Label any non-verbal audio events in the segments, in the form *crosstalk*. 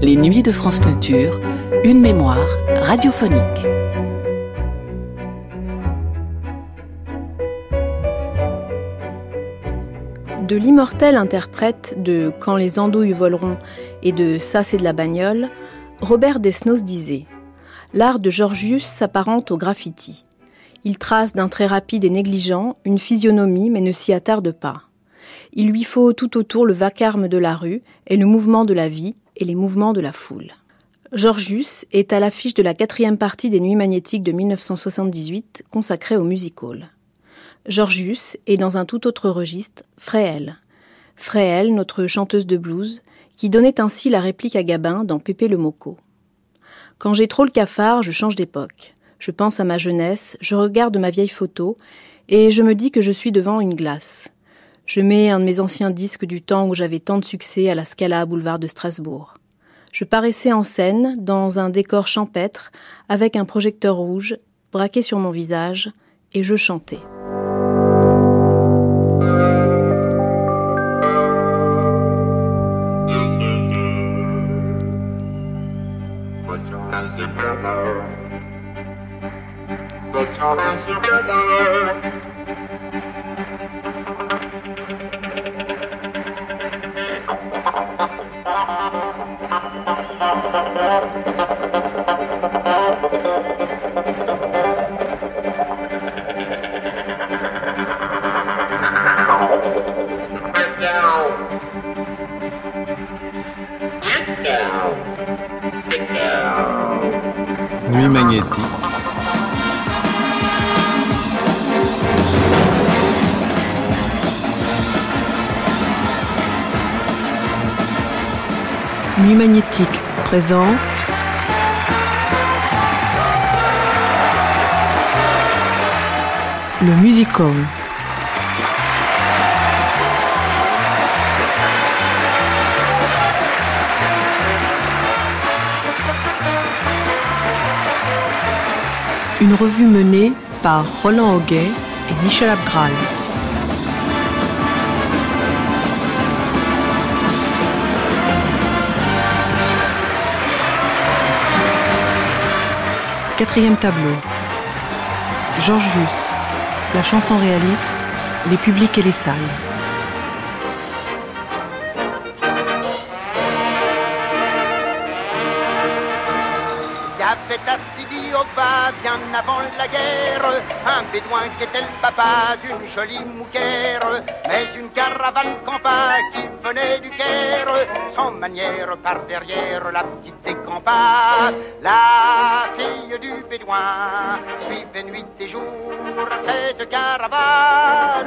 Les nuits de France Culture, une mémoire radiophonique. De l'immortel interprète de Quand les andouilles voleront et de Ça c'est de la bagnole, Robert Desnos disait L'art de Georgius s'apparente au graffiti. Il trace d'un trait rapide et négligent une physionomie mais ne s'y attarde pas. Il lui faut tout autour le vacarme de la rue et le mouvement de la vie et les mouvements de la foule. Georgius est à l'affiche de la quatrième partie des Nuits magnétiques de 1978 consacrée au music hall. Georgius est dans un tout autre registre, Fréhel. Fréhel, notre chanteuse de blues, qui donnait ainsi la réplique à Gabin dans Pépé le Moco. Quand j'ai trop le cafard, je change d'époque. Je pense à ma jeunesse, je regarde ma vieille photo, et je me dis que je suis devant une glace. Je mets un de mes anciens disques du temps où j'avais tant de succès à la Scala boulevard de Strasbourg. Je paraissais en scène, dans un décor champêtre, avec un projecteur rouge, braqué sur mon visage, et je chantais. Nuit magnétique. Nuit magnétique présente le musical. Une revue menée par Roland Auguet et Michel Abgral. Quatrième tableau. Georgius, la chanson réaliste, les publics et les salles. Sidi au bas, bien avant la guerre, un bédouin qui était le papa d'une jolie mouquère, mais une caravane campa qui venait du Caire, sans manière par derrière la petite la fille du bédouin suivait nuit et jour cette caravane,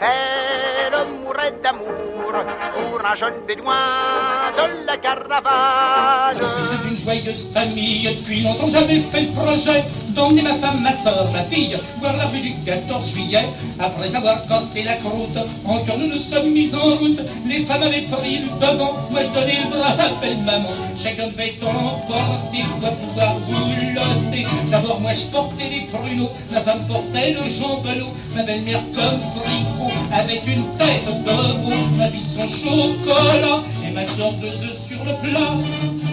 elle mourait d'amour pour un jeune bédouin de la caravane. Je suis une joyeuse famille, depuis longtemps j'avais fait le projet d'emmener ma femme, ma soeur, ma fille, voir la rue du 14 juillet. Après avoir cassé la croûte, encore nous nous sommes mis en route. Les femmes avaient pris le devant, moi je donnais le bras à belle maman. Chacun devait emporter, doit pouvoir boulotter. D'abord moi je portais des pruneaux, ma femme portait le jambelot, ma belle-mère comme fricot, avec une tête de veau, ma fille son chocolat et ma soeur deux œufs sur le plat.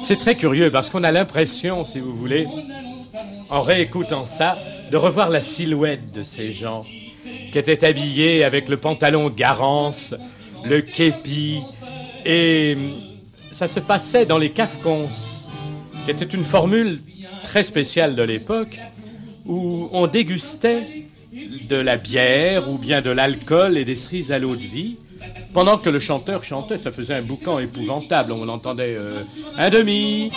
C'est très curieux parce qu'on a l'impression, si vous voulez, en réécoutant ça, de revoir la silhouette de ces gens qui étaient habillés avec le pantalon garance, le képi, et ça se passait dans les cafcons, qui était une formule très spéciale de l'époque, où on dégustait de la bière ou bien de l'alcool et des cerises à l'eau de vie, pendant que le chanteur chantait, ça faisait un boucan épouvantable. On l'entendait euh, un demi.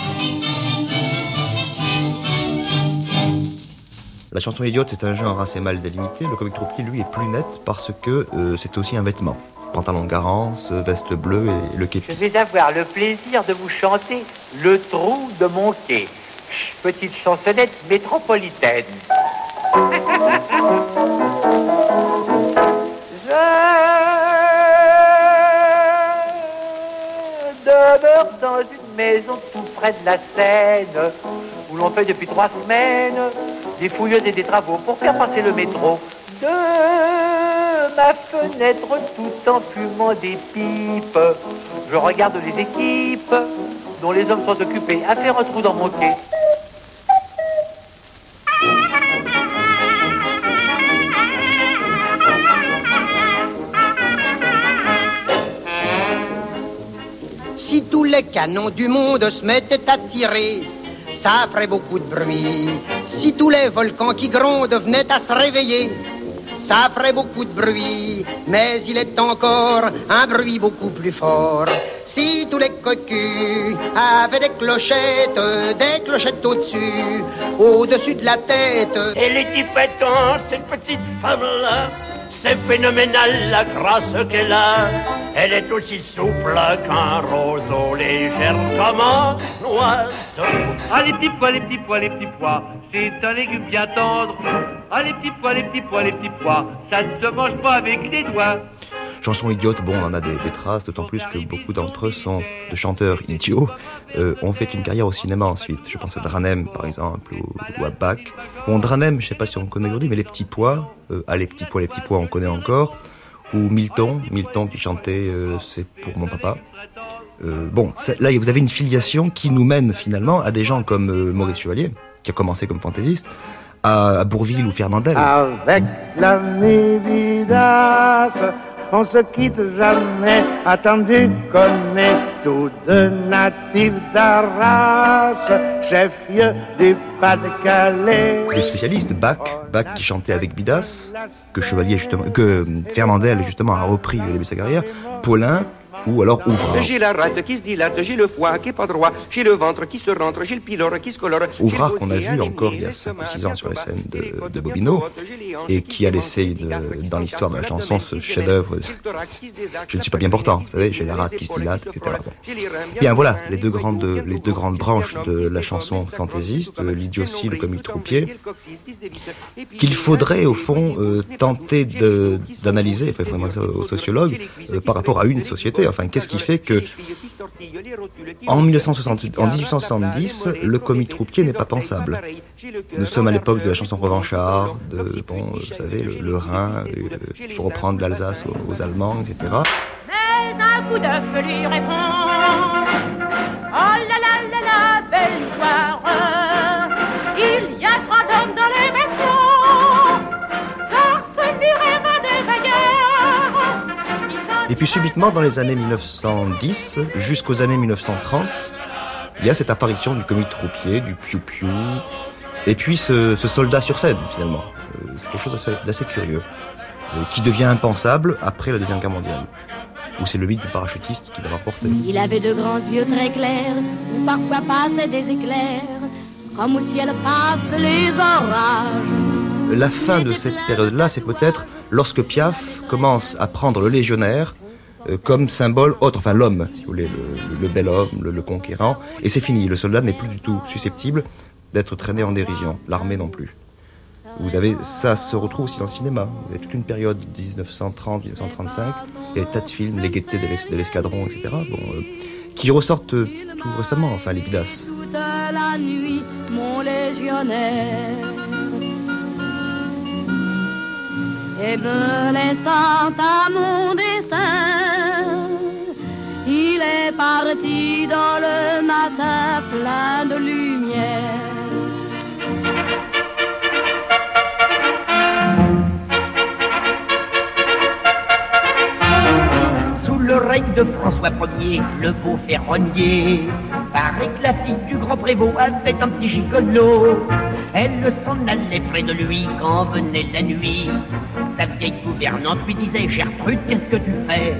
La chanson idiote, c'est un genre assez mal délimité. Le comic troupier, lui, est plus net parce que euh, c'est aussi un vêtement. Pantalon de garance, veste bleue et le képi. Je vais avoir le plaisir de vous chanter Le trou de mon quai. Petite chansonnette métropolitaine. *laughs* dans une maison tout près de la Seine, où l'on fait depuis trois semaines des fouilleuses et des travaux pour faire passer le métro. De ma fenêtre tout en fumant des pipes, je regarde les équipes dont les hommes sont occupés à faire un trou dans mon quai. Les canons du monde se mettaient à tirer, ça ferait beaucoup de bruit. Si tous les volcans qui grondent venaient à se réveiller, ça ferait beaucoup de bruit. Mais il est encore un bruit beaucoup plus fort. Si tous les cocus avaient des clochettes, des clochettes au-dessus, au-dessus de la tête. Elle est différente, cette petite femme-là. C'est phénoménal la grâce qu'elle a. Elle est aussi souple qu'un roseau, légère comme un oiseau. Les petits pois, les petits pois, les petits pois, c'est un légume bien tendre. Les petits pois, les petits pois, les petits pois, ça ne se mange pas avec les doigts. Chanson idiote, bon, on en a des, traces, d'autant plus que beaucoup d'entre eux sont de chanteurs idiots, euh, ont fait une carrière au cinéma ensuite. Je pense à Dranem, par exemple, ou, à Bach. Bon, Dranem, je sais pas si on connaît aujourd'hui, mais Les Petits Pois, euh, ah, Les Petits Pois, Les Petits Pois, on connaît encore. Ou Milton, Milton qui chantait euh, C'est pour mon papa. Euh, bon, là, vous avez une filiation qui nous mène finalement à des gens comme euh, Maurice Chevalier, qui a commencé comme fantaisiste, à, à Bourville ou Fernandel. Avec Vidas, on se quitte jamais, attendu qu'on est tous deux natifs d'Arras, chef-lieu du Pas-de-Calais. Les spécialistes, Bach, Bach qui chantait avec Bidas, que Chevalier justement, Fernandel justement a repris au début de sa carrière, Paulin ou alors Ouvrard. J'ai la rate qui se dilate, j'ai le foie qui est pas droit, j'ai le ventre qui se rentre, j'ai le pylore qui se colore. Ouvrard qu'on a vu encore il y a 5 ou 6 ans sur les scènes de, de Bobino et qui a laissé une- dans l'histoire de la chanson ce chef-d'œuvre. Je ne suis pas bien portant, vous savez, j'ai la rate qui se dilate, etc. Bon. Bien voilà, les deux grandes, les deux grandes branches de la chanson fantaisiste, euh, l'idiotie, le comique troupier, qu'il faudrait au fond euh, tenter d'analyser, enfin, demander ça aux sociologues, euh, par rapport à une société. Enfin, qu'est-ce qui fait que en, 1968 en 1870, le comique troupier n'est pas pensable. Nous sommes à l'époque de la chanson revancharde, de, bon, vous savez, le, Rhin, euh, il faut reprendre l'Alsace aux, Allemands, etc. Mais un coup lui répond Oh là là là belle histoire Il y a trois hommes dans les Et puis subitement, dans les années 1910 jusqu'aux années 1930, il y a cette apparition du comique troupier, du piou-piou, et puis ce, soldat sur scène, finalement. Euh, C'est quelque chose d'assez- curieux, euh, qui devient impensable après la Deuxième Guerre mondiale, où c'est le mythe du parachutiste qui l'a remporté. Il avait de grands yeux très clairs Où parfois passaient des éclairs Comme au ciel passent les orages La fin de cette période-là, c'est peut-être lorsque Piaf commence à prendre le légionnaire euh, comme symbole autre, enfin l'homme, si vous voulez, le, bel homme, le, conquérant, et c'est fini. Le soldat n'est plus du tout susceptible d'être traîné en dérision, l'armée non plus. Vous avez, ça se retrouve aussi dans le cinéma. Vous avez toute une période 1930-1935, il y a des tas de films, Les Gaietés de l'es- de l'escadron, etc., euh, qui ressortent euh, tout récemment, enfin les. Et me laissant à mon dessein, il est parti dans le matin plein de lumière. Sous le règne de François Ier, le beau ferronnier, que la fille du grand prévôt avait un petit gigolo. Elle s'en allait près de lui quand venait la nuit. Sa vieille gouvernante lui disait Gertrude, qu'est-ce que tu fais?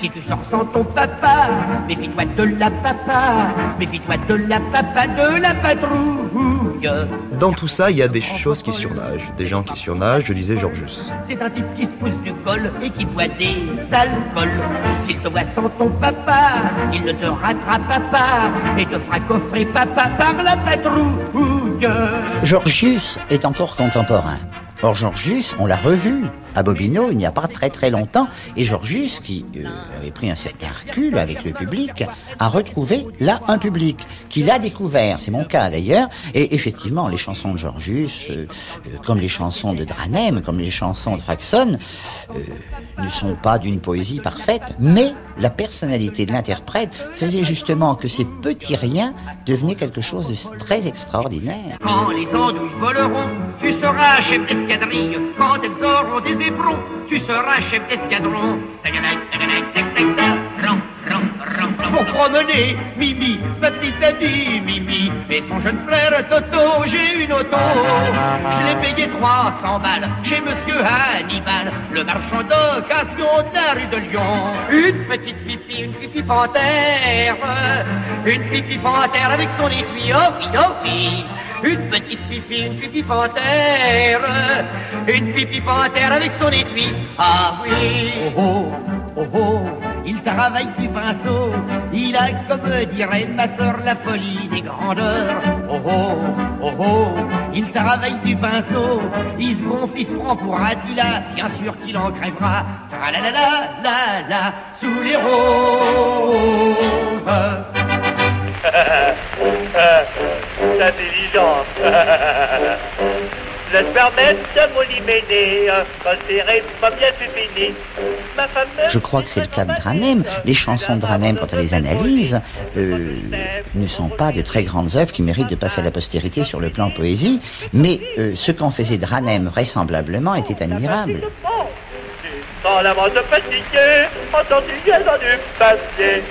Si tu sors sans ton papa, méfie-toi de la papa, méfie-toi de la papa, de la patrouille. Dans tout ça, il y a des choses qui surnagent, des gens qui surnagent, je disais Georgius. C'est un type qui se pousse du col et qui boit des alcools. S'il te voit sans ton papa, il ne te rattrape pas et te fera coffrer papa par la patrouille. Georgius est encore contemporain. Or, Georgius, on l'a revu à Bobino il n'y a pas très très longtemps. Et Georgius, qui euh, avait pris un certain recul avec le public, a retrouvé là un public qui l'a découvert. C'est mon cas d'ailleurs. Et effectivement, les chansons de Georgius, euh, euh, comme les chansons de Dranem, comme les chansons de Fraxon, ne sont pas d'une poésie parfaite, mais la personnalité de l'interprète faisait justement que ces petits riens devenaient quelque chose de très extraordinaire. Quand les voleront, tu seras. Quand elles auront des tu seras chef d'escadron. Pour promener, Mimi, ma petite amie, Mimi, et son jeune frère Toto, j'ai une auto. Je l'ai payé 300 balles chez Monsieur Hannibal, le marchand d'occasion de la rue de Lyon. Une petite pipi, une pipi panthère, une pipi panthère avec son étui, oh oui, oh. Une petite pipi, une pipi panthère, une pipi panthère avec son étui, ah oui. Oh oh, oh oh, il travaille du pinceau, il a, comme dirait ma sœur, la folie des grandeurs. Oh oh, oh oh, il travaille du pinceau, il se gonfle, il se prend pour Attila, bien sûr qu'il en crèvera. La la la la la la, sous les roses. *laughs* *laughs* Je crois que c'est le cas de Dranem. Les chansons de Dranem, quand on les analyse, euh, ne sont pas de très grandes œuvres qui méritent de passer à la postérité sur le plan poésie, mais euh, ce qu'en faisait Dranem vraisemblablement était admirable. La du passé.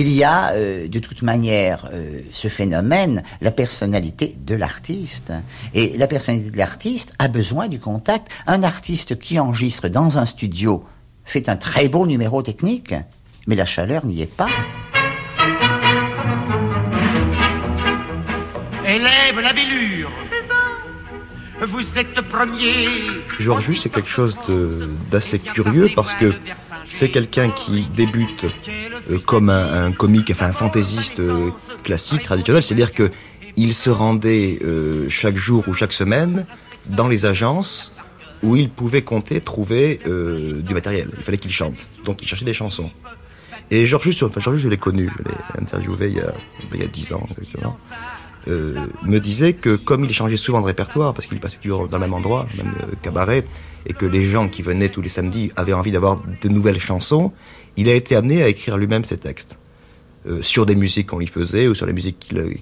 Il y a euh, de toute manière euh, ce phénomène, la personnalité de l'artiste. Et la personnalité de l'artiste a besoin du contact. Un artiste qui enregistre dans un studio fait un très beau numéro technique, mais la chaleur n'y est pas. Élève la bellure. Vous êtes premier. Georgius, c'est quelque chose d'assez curieux parce que c'est quelqu'un qui débute comme un, comique, enfin un fantaisiste euh, classique, traditionnel, c'est-à-dire que il se rendait euh, chaque jour ou chaque semaine dans les agences où il pouvait compter trouver euh, du matériel. Il fallait qu'il chante, donc il cherchait des chansons. Et Georgius, enfin je l'ai connu, je l'ai interviewé il y a il y a dix ans exactement. euh, me disait que comme il changeait souvent de répertoire, parce qu'il passait toujours dans le même endroit, même euh, cabaret, et que les gens qui venaient tous les samedis avaient envie d'avoir de nouvelles chansons, il a été amené à écrire lui-même ses textes. Euh, sur des musiques qu'on lui faisait, ou sur les musiques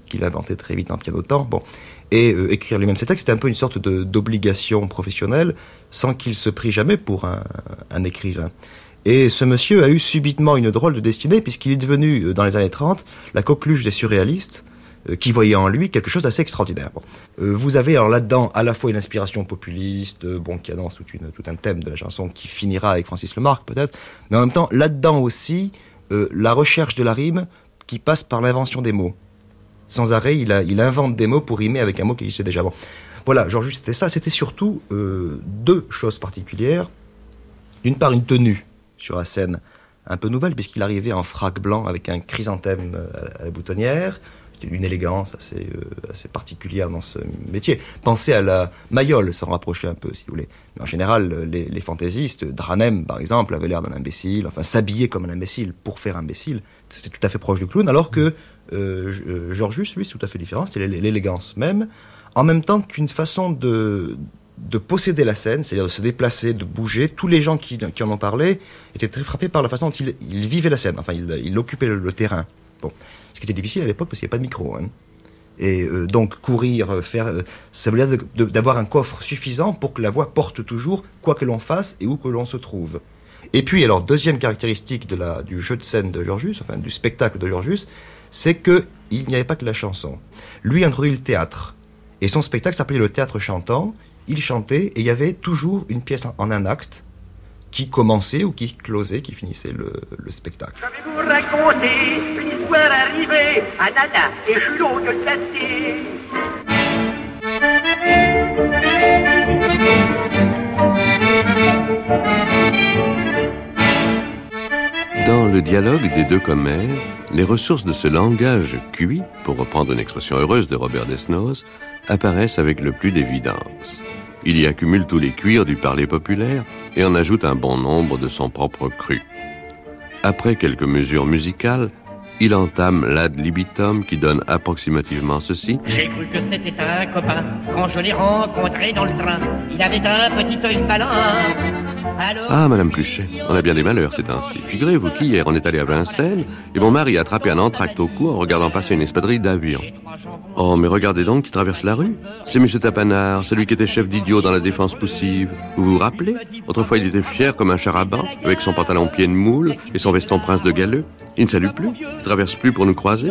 qu'il inventait très vite en pianotant. Bon. Et euh, écrire lui-même ses textes, c'était un peu une sorte d'obligation professionnelle, sans qu'il se prie jamais pour un, écrivain. Et ce monsieur a eu subitement une drôle de destinée, puisqu'il est devenu, euh, dans les années 30, la coqueluche des surréalistes, qui voyaient en lui quelque chose d'assez extraordinaire. Euh, vous avez alors là-dedans à la fois une inspiration populiste, euh, bon, qui annonce tout un thème de la chanson qui finira avec Francis Lemarque peut-être, mais en même temps là-dedans aussi euh, la recherche de la rime qui passe par l'invention des mots. Sans arrêt, il, invente des mots pour rimer avec un mot qui existait déjà. Bon. Voilà, Georges, c'était ça. C'était surtout euh, deux choses particulières. D'une part, une tenue sur la scène un peu nouvelle, puisqu'il arrivait en frac blanc avec un chrysanthème euh, à la boutonnière. Une élégance assez, euh, assez particulière dans ce métier. Pensez à la Mayol, s'en rapprocher un peu, si vous voulez. Mais en général, les, fantaisistes, Dranem, par exemple, avait l'air d'un imbécile, enfin, s'habiller comme un imbécile pour faire imbécile. C'était tout à fait proche du clown, alors que euh, euh, Georgius, lui, c'est tout à fait différent. C'était l'é- l'élégance même, en même temps qu'une façon de, de posséder la scène, c'est-à-dire de se déplacer, de bouger. Tous les gens qui, en ont parlé étaient très frappés par la façon dont il, il vivait la scène, enfin, il, occupait le terrain. Ce qui était difficile à l'époque parce qu'il n'y avait pas de micro. hein. Et euh, donc courir, euh, faire, euh, ça veut dire d'avoir un coffre suffisant pour que la voix porte toujours, quoi que l'on fasse et où que l'on se trouve. Et puis, alors, deuxième caractéristique du jeu de scène de Georgius, enfin du spectacle de Georgius, c'est que il n'y avait pas que la chanson. Lui introduit le théâtre. Et son spectacle s'appelait le théâtre chantant. Il chantait et il y avait toujours une pièce en un acte qui commençait ou qui closait, qui finissait le, le spectacle. vous raconter une histoire arrivée à Nana et Julot de. Dans le dialogue des deux commères, les ressources de ce langage cuit, pour reprendre une expression heureuse de Robert Desnos, apparaissent avec le plus d'évidence. Il y accumule tous les cuirs du parler populaire et en ajoute un bon nombre de son propre cru. Après quelques mesures musicales, il entame l'ad libitum qui donne approximativement ceci. J'ai cru que c'était un copain quand je l'ai rencontré dans le train. Il avait un petit œil malin. Alors... Ah, Madame Pluchet, on a bien des malheurs ces temps-ci. Figurez-vous qu'hier, on est allé à Vincennes et mon mari a attrapé un entracte au cou en regardant passer une espadrille d'avions. Oh, mais regardez donc qui traverse la rue. C'est Monsieur Tapanard, celui qui était chef d'idiot dans la défense poussive. Vous vous rappelez? Autrefois, il était fier comme un charaban, avec son pantalon pied de moule et son veston prince de Galeux. Il ne salue plus, il traverse plus pour nous croiser.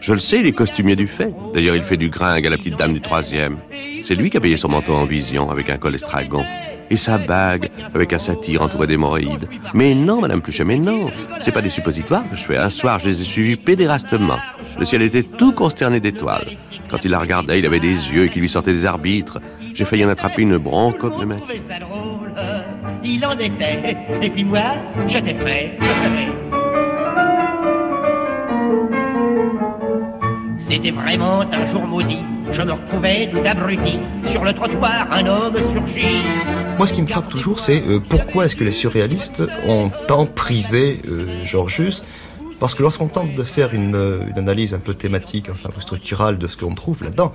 Je le sais, il est costumier du fait. D'ailleurs, il fait du gringue à la petite dame du troisième. C'est lui qui a payé son manteau en vision avec un col estragon. Et sa bague avec un satyre entouré d'hémorroïdes. Mais non, Madame Pluchet, mais non. C'est pas des suppositoires que je fais. Un soir, je les ai suivis pédérastement. Le ciel était tout consterné d'étoiles. Quand il la regardait, il avait des yeux qui lui sortaient des arbitres. J'ai failli en attraper une bronchopneumatique. Il en était. Et puis moi, j'étais prêt. C'était vraiment un jour maudit. Je me retrouvais tout abruti. Sur le trottoir, un homme surgit. Moi, ce qui me frappe toujours, c'est euh, pourquoi est-ce que les surréalistes ont tant prisé euh, Georgius? Parce que lorsqu'on tente de faire une, euh, une, analyse un peu thématique, enfin un peu structurale de ce qu'on trouve là-dedans,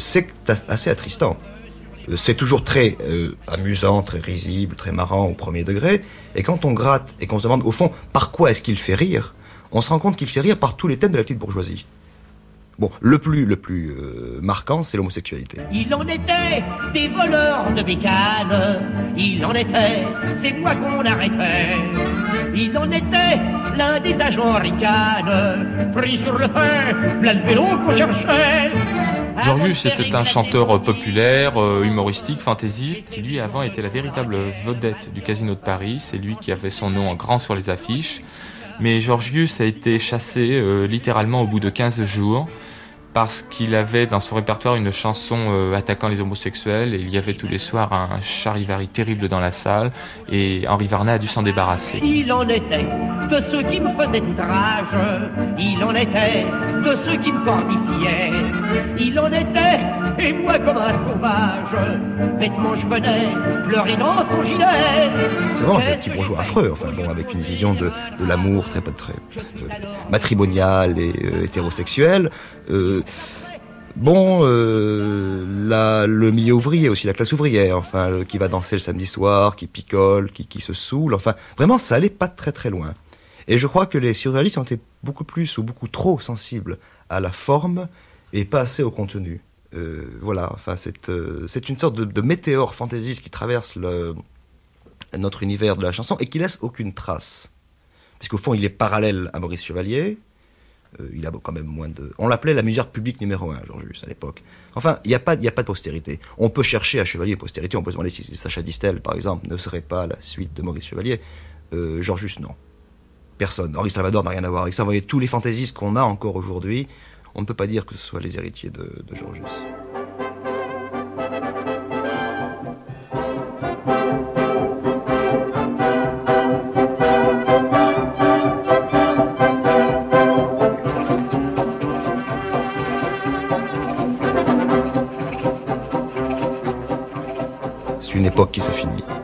c'est assez attristant. C'est toujours très amusant, très risible, très marrant au premier degré. Et quand on gratte et qu'on se demande au fond par quoi est-ce qu'il fait rire, on se rend compte qu'il fait rire par tous les thèmes de la petite bourgeoisie. Bon, le plus, le plus euh, marquant, c'est l'homosexualité. Il en était des voleurs de bécanes. Il en était, c'est moi qu'on arrêtait? Il en était l'un des agents ricanes. Pris sur le fait, plein de vélo qu'on cherchait. Georgius était un chanteur populaire, euh, humoristique, fantaisiste, qui lui avant était la véritable vedette du Casino de Paris. C'est lui qui avait son nom en grand sur les affiches. Mais Georgius a été chassé euh, littéralement au bout de 15 jours parce qu'il avait dans son répertoire une chanson euh, attaquant les homosexuels et il y avait tous les soirs un charivari terrible dans la salle et Henri Varnet a dû s'en débarrasser. Il en était de ceux qui me faisaient outrage, il en était de ceux qui me cornifiaient, il en était, et moi comme un sauvage, bêtement je venais pleurer dans son gilet. C'est vraiment un petit bourgeois affreux, enfin bon, avec une vision de, de l'amour très, très euh, matrimonial et euh, hétérosexuel. Euh, bon, euh, la, le milieu ouvrier aussi, la classe ouvrière, enfin, qui va danser le samedi soir, qui picole, qui, qui se saoule, enfin, vraiment, ça allait pas très très loin. Et je crois que les surréalistes ont été beaucoup plus ou beaucoup trop sensibles à la forme et pas assez au contenu. Euh, voilà, enfin, c'est une sorte de, météore fantaisiste qui traverse notre univers de la chanson et qui laisse aucune trace. Puisqu'au fond, il est parallèle à Maurice Chevalier, euh, il a quand même moins de. On l'appelait la misère publique numéro un, Georgius, à l'époque. Enfin, il n'y a, pas, a pas de postérité. On peut chercher à Chevalier postérité, on peut se demander si Sacha Distel, par exemple, ne serait pas la suite de Maurice Chevalier. Euh, Georgius, non. Personne. Henri Salvador n'a rien à voir avec ça. Vous voyez, tous les fantaisistes qu'on a encore aujourd'hui, on ne peut pas dire que ce soit les héritiers de, de Georgius. Une époque qui se finit.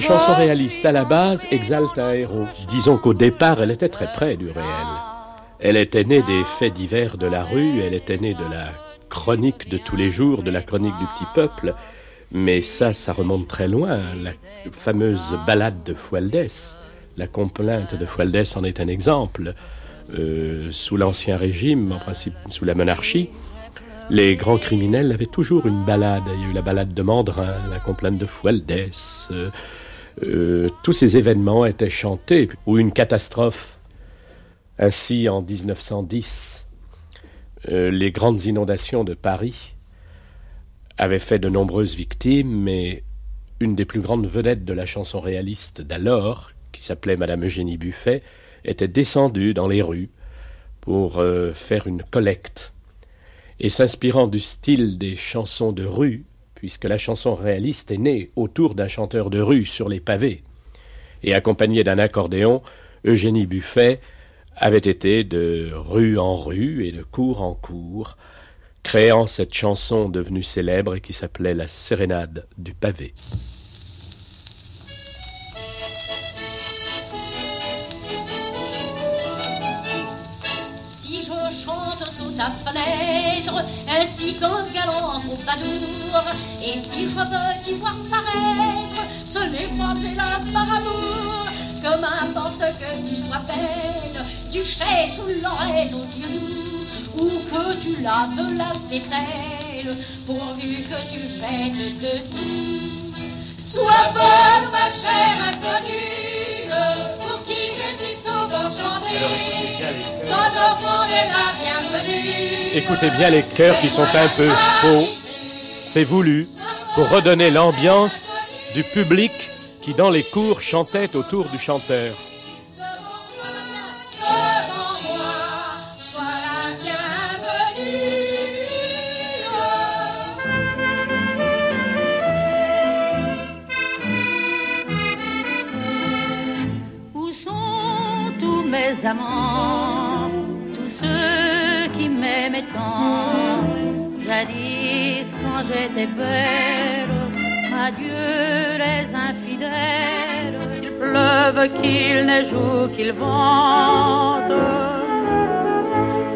La chanson réaliste à la base exalte un héros. Disons qu'au départ, elle était très près du réel. Elle était née des faits divers de la rue, elle était née de la chronique de tous les jours, de la chronique du petit peuple. Mais ça, ça remonte très loin. La fameuse ballade de Fualdès, la complainte de Fualdès en est un exemple. Euh, sous l'Ancien Régime, en principe sous la monarchie, les grands criminels avaient toujours une balade. Il y a eu la balade de Mandrin, la complainte de Fualdès. Euh, euh, tous ces événements étaient chantés, ou une catastrophe. Ainsi, en 1910, les grandes inondations de Paris avaient fait de nombreuses victimes, mais une des plus grandes vedettes de la chanson réaliste d'alors, qui s'appelait Madame Eugénie Buffet, était descendue dans les rues pour euh, faire une collecte. Et s'inspirant du style des chansons de rue, puisque la chanson réaliste est née autour d'un chanteur de rue sur les pavés, et accompagnée d'un accordéon, Eugénie Buffet avait été de rue en rue et de cour en cour, créant cette chanson devenue célèbre et qui s'appelait La sérénade du pavé. Fenêtre, ainsi qu'en galant troubadour. Et si je veux t'y voir paraître, ce n'est pas hélas par amour, que m'importe que tu sois belle, fais sous l'oreille aux yeux doux, ou que tu laves la vaisselle, pourvu que tu jettes dessous. Sois bonne, ma chère inconnue, Écoutez bien les chœurs qui sont un peu faux. C'est voulu pour redonner l'ambiance du public qui dans les cours chantait autour du chanteur. Amants, tous ceux qui m'aimaient tant, jadis quand j'étais belle, adieu les infidèles, qu'il pleuve, qu'il neige ou qu'il vente,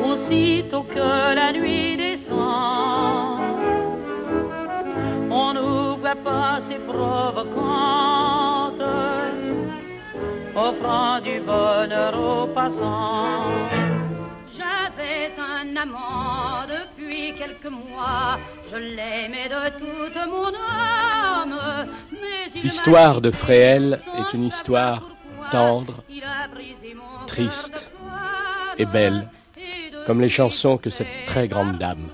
aussitôt que la nuit descend, on nous voit passer provocante offrant du bonheur aux passants. J'avais un amant depuis quelques mois, je l'aimais de toute mon âme. L'histoire de Fréhel est une histoire tendre, triste et belle, comme les chansons que cette très grande dame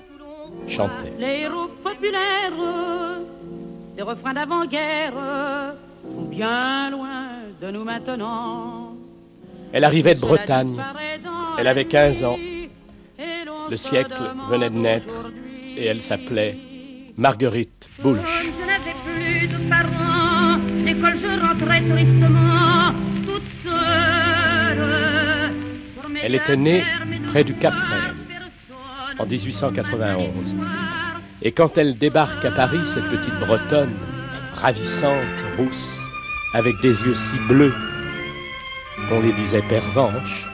chantait. Les héros populaires des refrains d'avant-guerre sont bien loin de nous maintenant. Elle arrivait de Bretagne, elle avait 15 ans, le siècle venait de naître et elle s'appelait Marguerite Boulch. Je n'avais plus de parents, l'école je rentrais tristement, toute seule. Pour mes Elle était née près du Cap Fréhel en 1891. Et quand elle débarque à Paris, cette petite Bretonne, ravissante, rousse, avec des yeux si bleus qu'on les disait pervenches,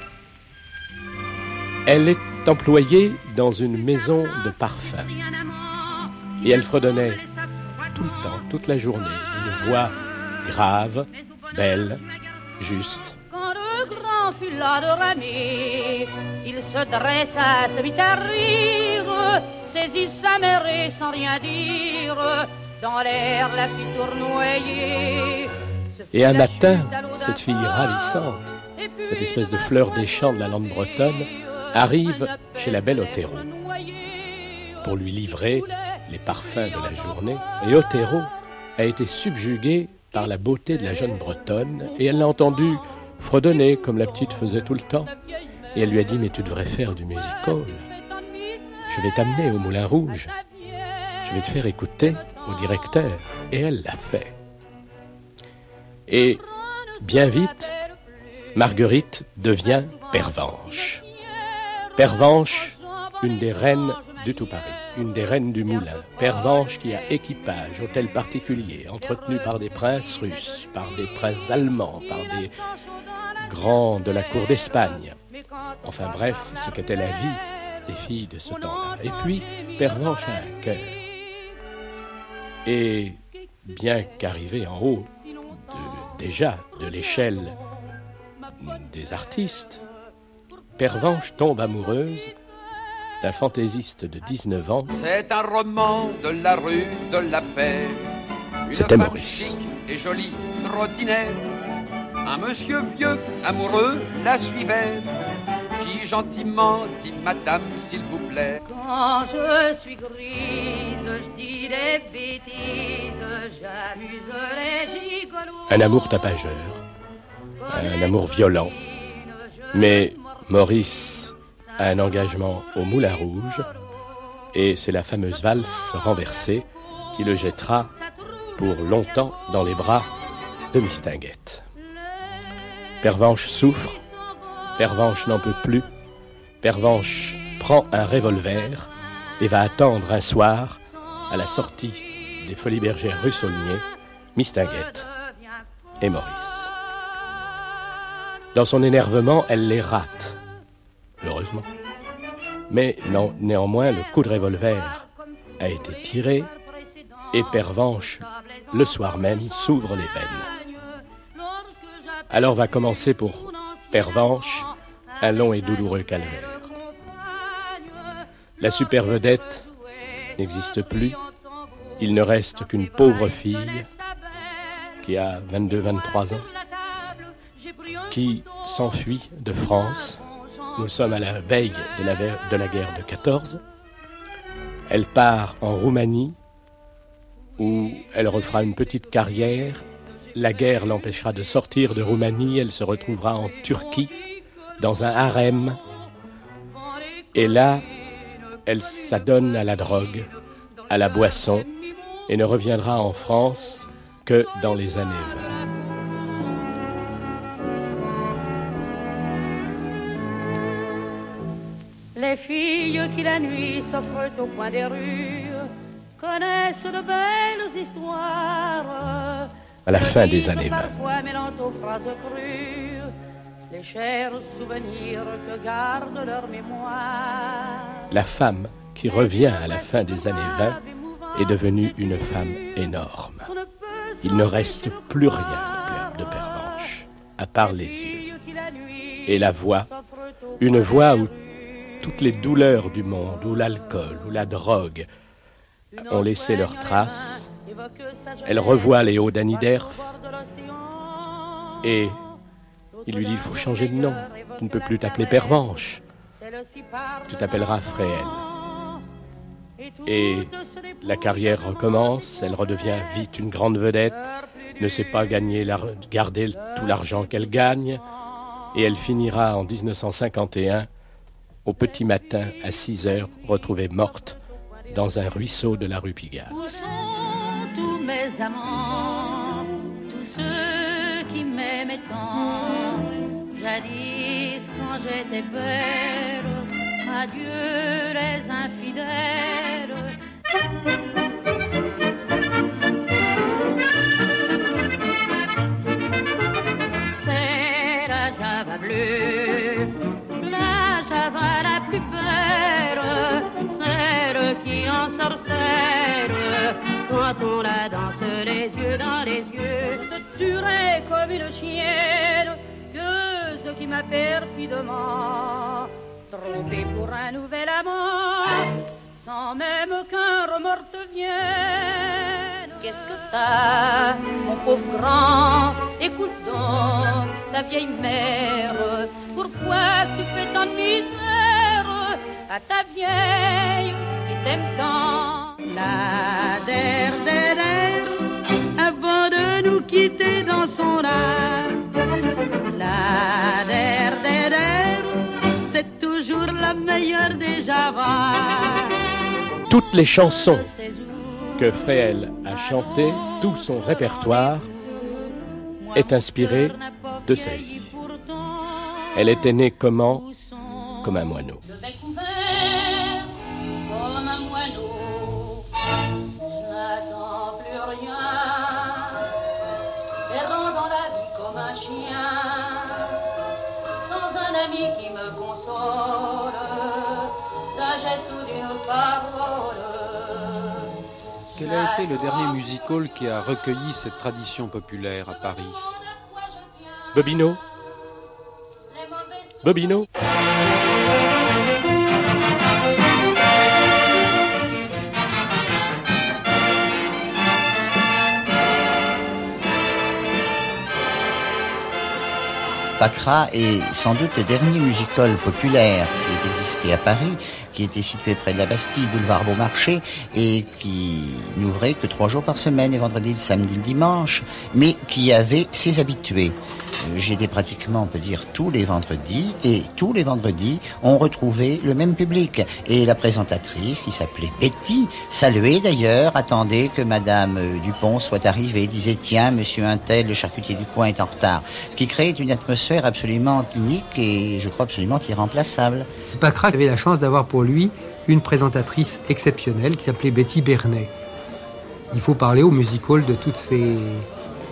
elle est employée dans une maison de parfum. Et elle fredonnait tout le temps, toute la journée, d'une voix grave, belle, juste. Quand le grand fut là de ramer, il se dressa, se mit à rire, saisit sa mère et sans rien dire, dans l'air la fit tournoyer. Et un matin, cette fille ravissante, cette espèce de fleur des champs de la lande bretonne, arrive chez la belle Otero pour lui livrer les parfums de la journée. Et Otero a été subjuguée par la beauté de la jeune bretonne et elle l'a entendu fredonner comme la petite faisait tout le temps. Et elle lui a dit Mais tu devrais faire du music hall. Je vais t'amener au Moulin Rouge. Je vais te faire écouter au directeur. Et elle l'a fait. Et bien vite, Marguerite devient Pervenche. Pervenche, une des reines du tout Paris, une des reines du moulin, Pervenche qui a équipage, hôtel particulier, entretenu par des princes russes, par des princes allemands, par des grands de la cour d'Espagne. Enfin bref, ce qu'était la vie des filles de ce temps-là. Et puis, Pervenche a un cœur. Et bien qu'arrivé en haut de, déjà de l'échelle des artistes, Pervenche tombe amoureuse d'un fantaisiste de 19 ans. C'est un roman de la rue de la paix. C'était Maurice. Et jolie trottinette. Un monsieur vieux, amoureux, la suivait. Qui gentiment dit Madame, s'il vous plaît. Quand je suis grise, je dis des bêtises, j'amuserai gigolo. Un amour tapageur, un amour violent. Mais Maurice a un engagement au Moulin Rouge et c'est la fameuse valse renversée qui le jettera pour longtemps dans les bras de Mistinguette. Pervenche souffre, Pervenche n'en peut plus, Pervenche prend un revolver et va attendre un soir, à la sortie des Folies Bergères rue Saulnier, Mistinguette et Maurice. Dans son énervement, elle les rate, heureusement. Mais néanmoins, le coup de revolver a été tiré et Pervenche, le soir même, s'ouvre les veines. Alors va commencer pour Pervenche un long et douloureux calvaire. La super vedette n'existe plus. Il ne reste qu'une pauvre fille qui a 22-23 ans, qui s'enfuit de France. Nous sommes à la veille de la, de la guerre de 14. Elle part en Roumanie où elle refera une petite carrière. La guerre l'empêchera de sortir de Roumanie. Elle se retrouvera en Turquie dans un harem. Et là, elle s'adonne à la drogue, à la boisson, et ne reviendra en France que dans les années 20. Les filles qui la nuit s'offrent au coin des rues connaissent de belles histoires. À la fin des années 20. Parfois mêlant aux phrases crues les chers souvenirs que garde leur mémoire. La femme qui revient à la fin des années 20 est devenue une femme énorme. Il ne reste plus rien de Pervenche, à part les yeux. Et la voix, une voix où toutes les douleurs du monde, où l'alcool, où la drogue ont laissé leurs traces. Elle revoit Léo Daniderf et il lui dit il faut changer de nom. Tu ne peux plus t'appeler Pervenche. Tu t'appelleras Fréhel. Et la carrière recommence, elle redevient vite une grande vedette, ne sait pas gagner, garder tout l'argent qu'elle gagne, et elle finira en 1951 au petit matin à 6 heures, retrouvée morte dans un ruisseau de la rue Pigalle. Amants, tous ceux qui m'aimaient tant, jadis quand j'étais belle, adieu les infidèles. C'est la java la java la plus belle, celle qui en sorcelle, quand on la danse les yeux dans les yeux, je tuerai comme une chienne que ce qui m'a perfidement trompé pour un nouvel amant, sans même qu'un remords te vienne. Qu'est-ce que t'as, mon pauvre grand? Écoute donc ta vieille mère. Pourquoi tu fais tant de misère à ta vieille qui t'aime tant? La der, der, der, avant de nous quitter dans son âme. La der, der, der, c'est toujours la meilleure des javas. Toutes les chansons que Fréhel a chantées, tout son répertoire, est inspiré de sa vie. Elle était née comment? Comme un moineau, Quel a été le dernier musical qui a recueilli cette tradition populaire à Paris? Bobino? Bobino? Pacra est sans doute le dernier musical populaire qui ait existé à Paris, qui était situé près de la Bastille, boulevard Beaumarchais, et qui n'ouvrait que trois jours par semaine, les vendredis, le samedi, le dimanche, mais qui avait ses habitués. Euh, J'y étais pratiquement, on peut dire, tous les vendredis, et tous les vendredis, on retrouvait le même public. Et la présentatrice, qui s'appelait Betty, saluait d'ailleurs, attendait que Madame euh, Dupont soit arrivée, disait, tiens, Monsieur Untel, le charcutier du coin est en retard. Ce qui créait une atmosphère absolument unique et, je crois, absolument irremplaçable. Pacra avait la chance d'avoir pour lui une présentatrice exceptionnelle qui s'appelait Betty Bernet. Il faut parler au musical de toutes ces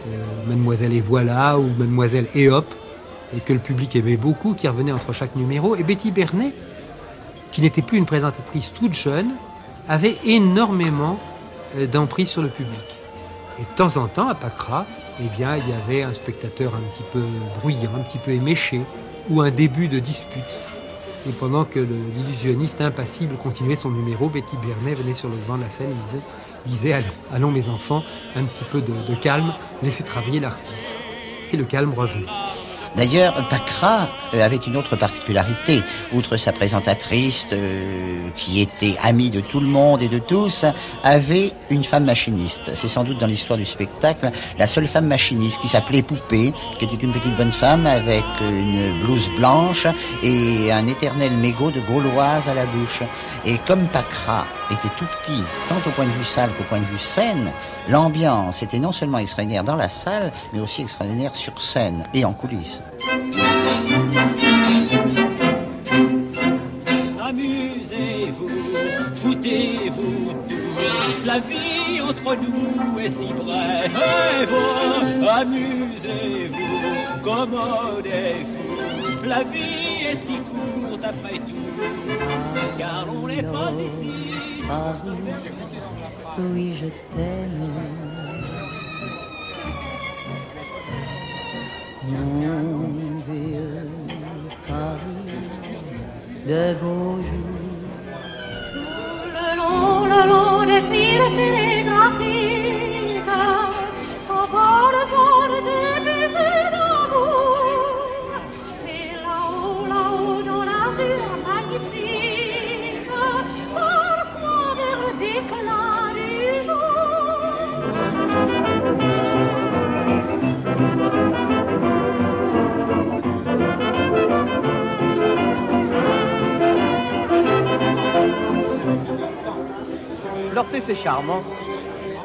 euh, Mademoiselle et voilà ou Mademoiselle et hop, et que le public aimait beaucoup, qui revenait entre chaque numéro. Et Betty Bernet, qui n'était plus une présentatrice toute jeune, avait énormément euh, d'emprise sur le public. Et de temps en temps, à Pacra, eh bien, il y avait un spectateur un petit peu bruyant, un petit peu éméché, ou un début de dispute. Et pendant que l'illusionniste impassible continuait son numéro, Betty Bernet venait sur le devant de la scène et disait, disait allons, mes enfants, un petit peu de calme, laissez travailler l'artiste. Et le calme revenait. D'ailleurs, Pacra euh, avait une autre particularité. Outre sa présentatrice, euh, qui était amie de tout le monde et de tous, avait une femme machiniste. C'est sans doute dans l'histoire du spectacle la seule femme machiniste qui s'appelait Poupée, qui était une petite bonne femme avec une blouse blanche et un éternel mégot de gauloise à la bouche. Et comme Pacra était tout petit, tant au point de vue salle qu'au point de vue scène, l'ambiance était non seulement extraordinaire dans la salle, mais aussi extraordinaire sur scène et en coulisses. Amusez-vous, foutez-vous tous. La vie entre nous est si brève. Et vous, amusez-vous, commodez-vous. La vie est si courte après tout. Car on n'est pas ici. Oui, je t'aime. Mon vieux Paris de beaux jours. Le long, le long des fils télégraphiques, L'orphée, c'est charmant.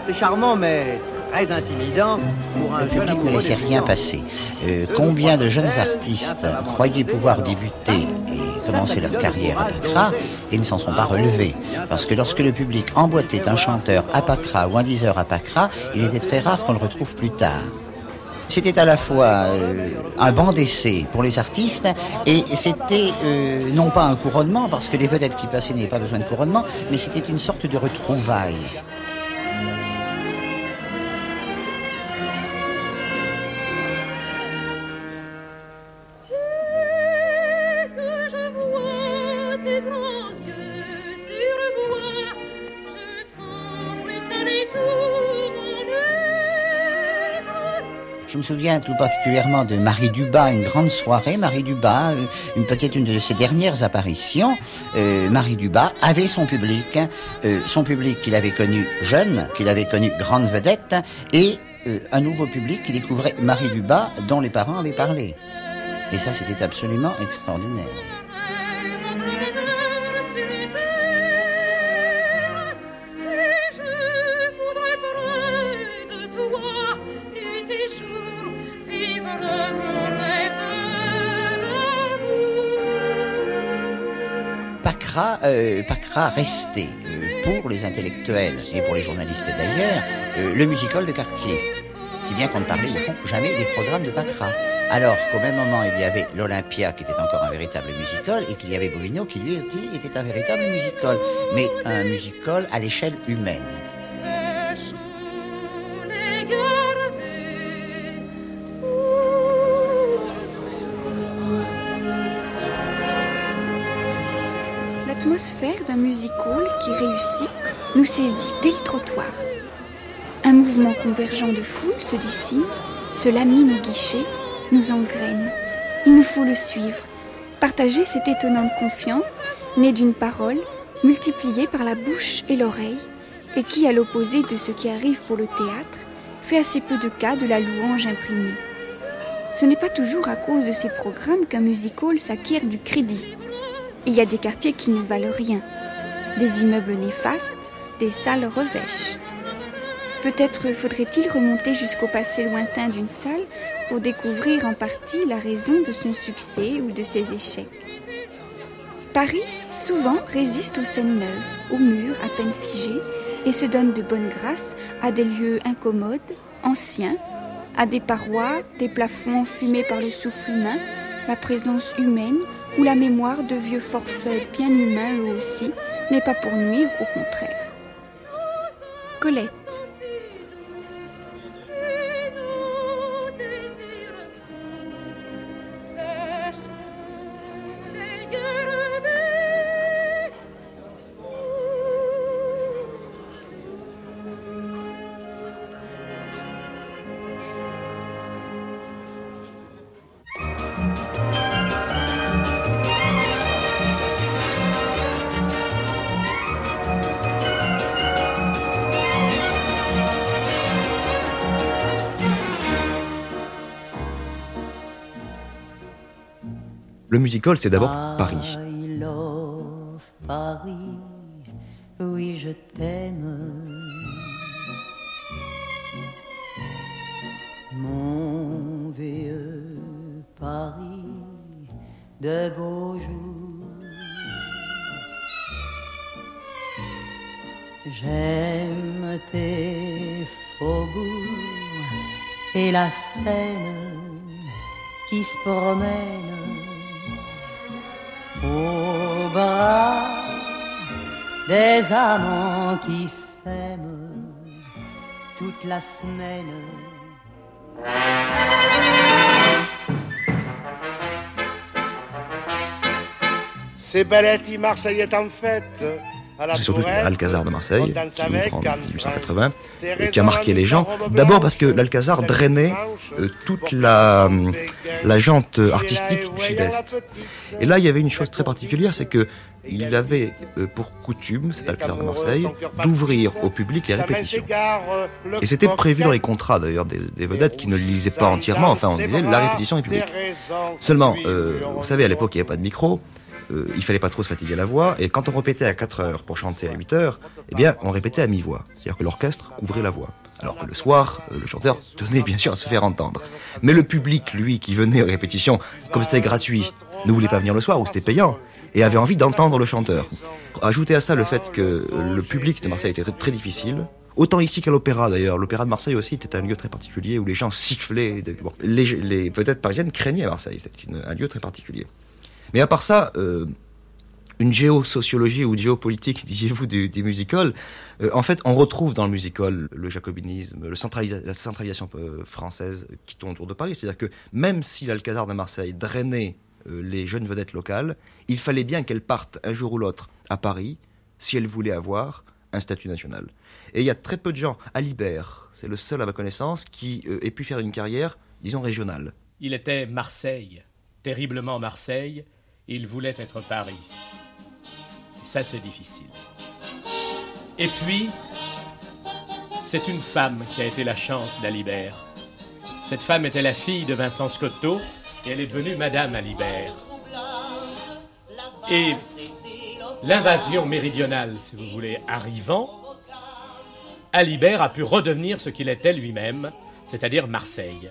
C'est charmant, mais très intimidant pour un Le public ne laissait rien passer. Euh, combien de jeunes artistes croyaient pouvoir débuter et commencer leur carrière à Pacra et ne s'en sont pas relevés Parce que lorsque le public emboîtait un chanteur à Pacra ou un diseur à Pacra, il était très rare qu'on le retrouve plus tard. C'était à la fois euh, un banc d'essai pour les artistes et c'était euh, non pas un couronnement, parce que les vedettes qui passaient n'avaient pas besoin de couronnement, mais c'était une sorte de retrouvaille. Me souviens tout particulièrement de Marie Dubas, une grande soirée. Marie Dubas, euh, une peut-être une de ses dernières apparitions. Euh, Marie Dubas avait son public, euh, son public qu'il avait connu jeune, qu'il avait connu grande vedette, et un nouveau public qui découvrait Marie Dubas, dont les parents avaient parlé. Et ça, c'était absolument extraordinaire. Pacra, euh, Pacra restait, euh, pour les intellectuels et pour les journalistes d'ailleurs, euh, le musical de quartier. Si bien qu'on ne parlait au fond jamais des programmes de Baccarat. Alors qu'au même moment, il y avait l'Olympia qui était encore un véritable musical et qu'il y avait Bobino qui lui aussi était un véritable musical, mais un musical à l'échelle humaine. D'un musical qui réussit nous saisit dès le trottoir. Un mouvement convergent de foule se dessine, se lamine au guichet, nous engraine. Il nous faut le suivre, partager cette étonnante confiance née d'une parole multipliée par la bouche et l'oreille, et qui, à l'opposé de ce qui arrive pour le théâtre, fait assez peu de cas de la louange imprimée. Ce n'est pas toujours à cause de ces programmes qu'un musical s'acquiert du crédit. Il y a des quartiers qui ne valent rien, des immeubles néfastes, des salles revêches. Peut-être faudrait-il remonter jusqu'au passé lointain d'une salle pour découvrir en partie la raison de son succès ou de ses échecs. Paris, souvent, résiste aux scènes neuves, aux murs à peine figés, et se donne de bonne grâce à des lieux incommodes, anciens, à des parois, des plafonds enfumés par le souffle humain, la présence humaine ou la mémoire de vieux forfaits bien humains eux aussi, n'est pas pour nuire, au contraire. Colette. Le musical, c'est d'abord Paris. I love Paris, oui je t'aime. Mon vieux Paris, de beaux jours. J'aime tes faubourgs et la Seine qui se promène au bras des amants qui s'aiment toute la semaine. Ces beletti marseillais en fête. C'est surtout l'Alcazar de Marseille, qui ouvre en quand- 1880, et qui a marqué les gens. D'abord parce que l'Alcazar drainait euh, toute la, hum, la jante artistique du Sud-Est. Et là, il y avait une chose très particulière, c'est que il avait euh, pour coutume, cet Alcazar de Marseille, d'ouvrir au public les répétitions. Et c'était prévu dans les contrats d'ailleurs des, des vedettes qui ne le lisaient pas entièrement. Enfin, on disait la répétition est publique. Seulement, euh, vous savez, à l'époque, il n'y avait pas de micro. Euh, il fallait pas trop se fatiguer la voix. Et quand on répétait à 4 heures pour chanter à 8 heures, eh bien, on répétait à mi-voix. C'est-à-dire que l'orchestre couvrait la voix. Alors que le soir, euh, le chanteur tenait bien sûr à se faire entendre. Mais le public, lui, qui venait aux répétitions, comme c'était gratuit, ne voulait pas venir le soir où c'était payant et avait envie d'entendre le chanteur. Ajoutez à ça le fait que le public de Marseille était très, difficile. Autant ici qu'à l'opéra d'ailleurs. L'opéra de Marseille aussi était un lieu très particulier où les gens sifflaient. les, les vedettes parisiennes craignaient Marseille. C'était un lieu très particulier. Mais à part ça, euh, une géosociologie ou géopolitique, *laughs* disiez-vous, du musical, euh, en fait, on retrouve dans le musical le jacobinisme, la centralisation euh, française qui tourne autour de Paris. C'est-à-dire que même si l'Alcazar de Marseille drainait euh, les jeunes vedettes locales, il fallait bien qu'elles partent un jour ou l'autre à Paris si elles voulaient avoir un statut national. Et il y a très peu de gens. Alibert, c'est le seul à ma connaissance qui ait pu faire une carrière, disons, régionale. Il était Marseille, terriblement Marseille, il voulait être Paris. Ça, c'est difficile. Et puis, c'est une femme qui a été la chance d'Alibert. Cette femme était la fille de Vincent Scotto, et elle est devenue Madame Alibert. Et l'invasion méridionale, si vous voulez, arrivant, Alibert a pu redevenir ce qu'il était lui-même, c'est-à-dire Marseille.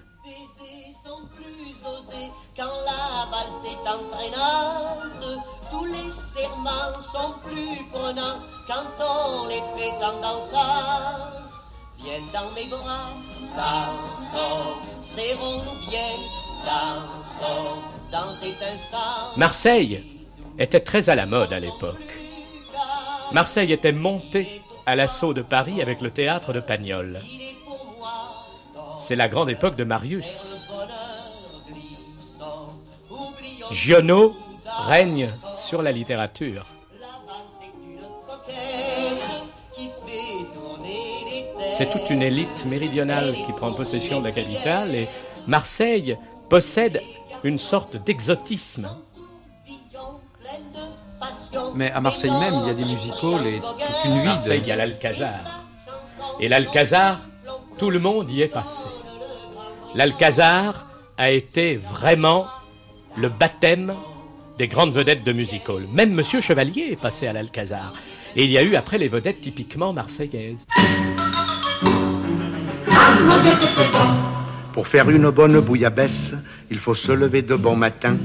Tous les serments sont plus prenants quand on les fait en dansant. viennent dans mes bras. Dansons, serrons-nous bien, dansons dans cet instant. Marseille était très à la mode à l'époque. Marseille était montée à l'assaut de Paris avec le théâtre de Pagnol. C'est la grande époque de Marius. Giono règne sur la littérature. C'est toute une élite méridionale qui prend possession de la capitale et Marseille possède une sorte d'exotisme. Mais à Marseille même, il y a des musicals et toute une vie. Marseille, il y a l'Alcazar. Et l'Alcazar, tout le monde y est passé. L'Alcazar a été vraiment le baptême des grandes vedettes de musical. Même Monsieur Chevalier est passé à l'Alcazar. Et il y a eu après les vedettes typiquement marseillaises. Pour faire une bonne bouillabaisse, il faut se lever de bon matin,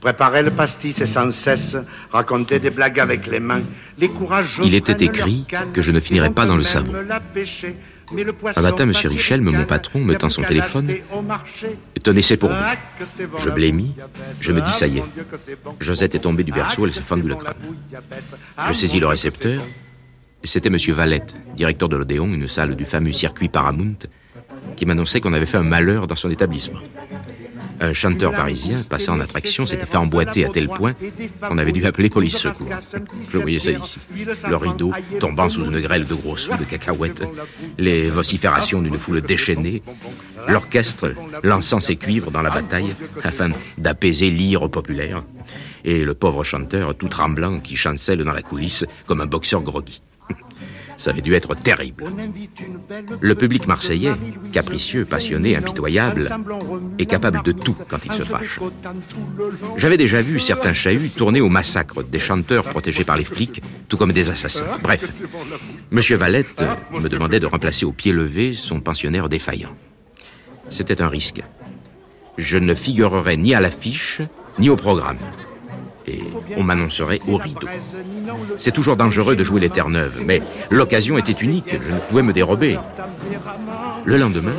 préparer le pastis et sans cesse raconter des blagues avec les mains. Les courageux Il était écrit que je ne finirais pas dans le savon. Un matin, M. Richel, mon patron, me tend plus son téléphone. Tenez, c'est pour vous. Ah, Je la blêmis, je me dis ça y est. Ah. Josette est tombée du berceau, elle s'est fendue le crâne. Je saisis le récepteur. C'était M. Valette, directeur de l'Odéon, une salle du fameux circuit Paramount, qui m'annonçait qu'on avait fait un malheur dans son établissement. Un chanteur parisien, passé en attraction, s'était fait emboîter à tel point qu'on avait dû appeler police secours. Je voyais ça ici. Le rideau tombant sous une grêle de gros sous de cacahuètes, les vociférations d'une foule déchaînée, l'orchestre lançant ses cuivres dans la bataille afin d'apaiser l'ire populaire, et le pauvre chanteur tout tremblant qui chancelle dans la coulisse comme un boxeur groggy. Ça avait dû être terrible. Le public marseillais, capricieux, passionné, impitoyable, est capable de tout quand il se fâche. J'avais déjà vu certains chahuts tourner au massacre des chanteurs protégés par les flics, tout comme des assassins. Bref, Monsieur Valette me demandait de remplacer au pied levé son pensionnaire défaillant. C'était un risque. Je ne figurerais ni à l'affiche, ni au programme. Et on m'annoncerait au rideau. C'est toujours dangereux de jouer les Terre-Neuve, mais l'occasion était unique, je ne pouvais me dérober. Le lendemain,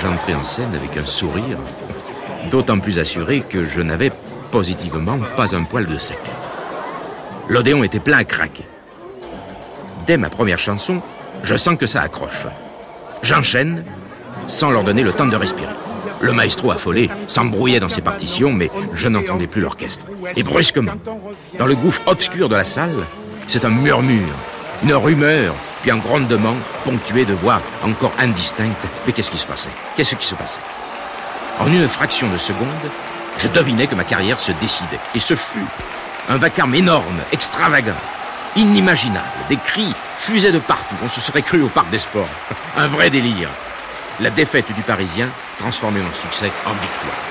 j'entrais en scène avec un sourire, d'autant plus assuré que je n'avais positivement pas un poil de sec. L'Odéon était plein à craquer. Dès ma première chanson, je sens que ça accroche. J'enchaîne sans leur donner le temps de respirer. Le maestro affolé s'embrouillait dans ses partitions, mais je n'entendais plus l'orchestre. Et brusquement, dans le gouffre obscur de la salle, c'est un murmure, une rumeur, puis un grondement ponctué de voix encore indistinctes. Mais qu'est-ce qui se passait? Qu'est-ce qui se passait? En une fraction de seconde, je devinais que ma carrière se décidait. Et ce fut un vacarme énorme, extravagant, inimaginable. Des cris fusaient de partout. On se serait cru au parc des sports. Un vrai délire. La défaite du Parisien transformée en succès en victoire.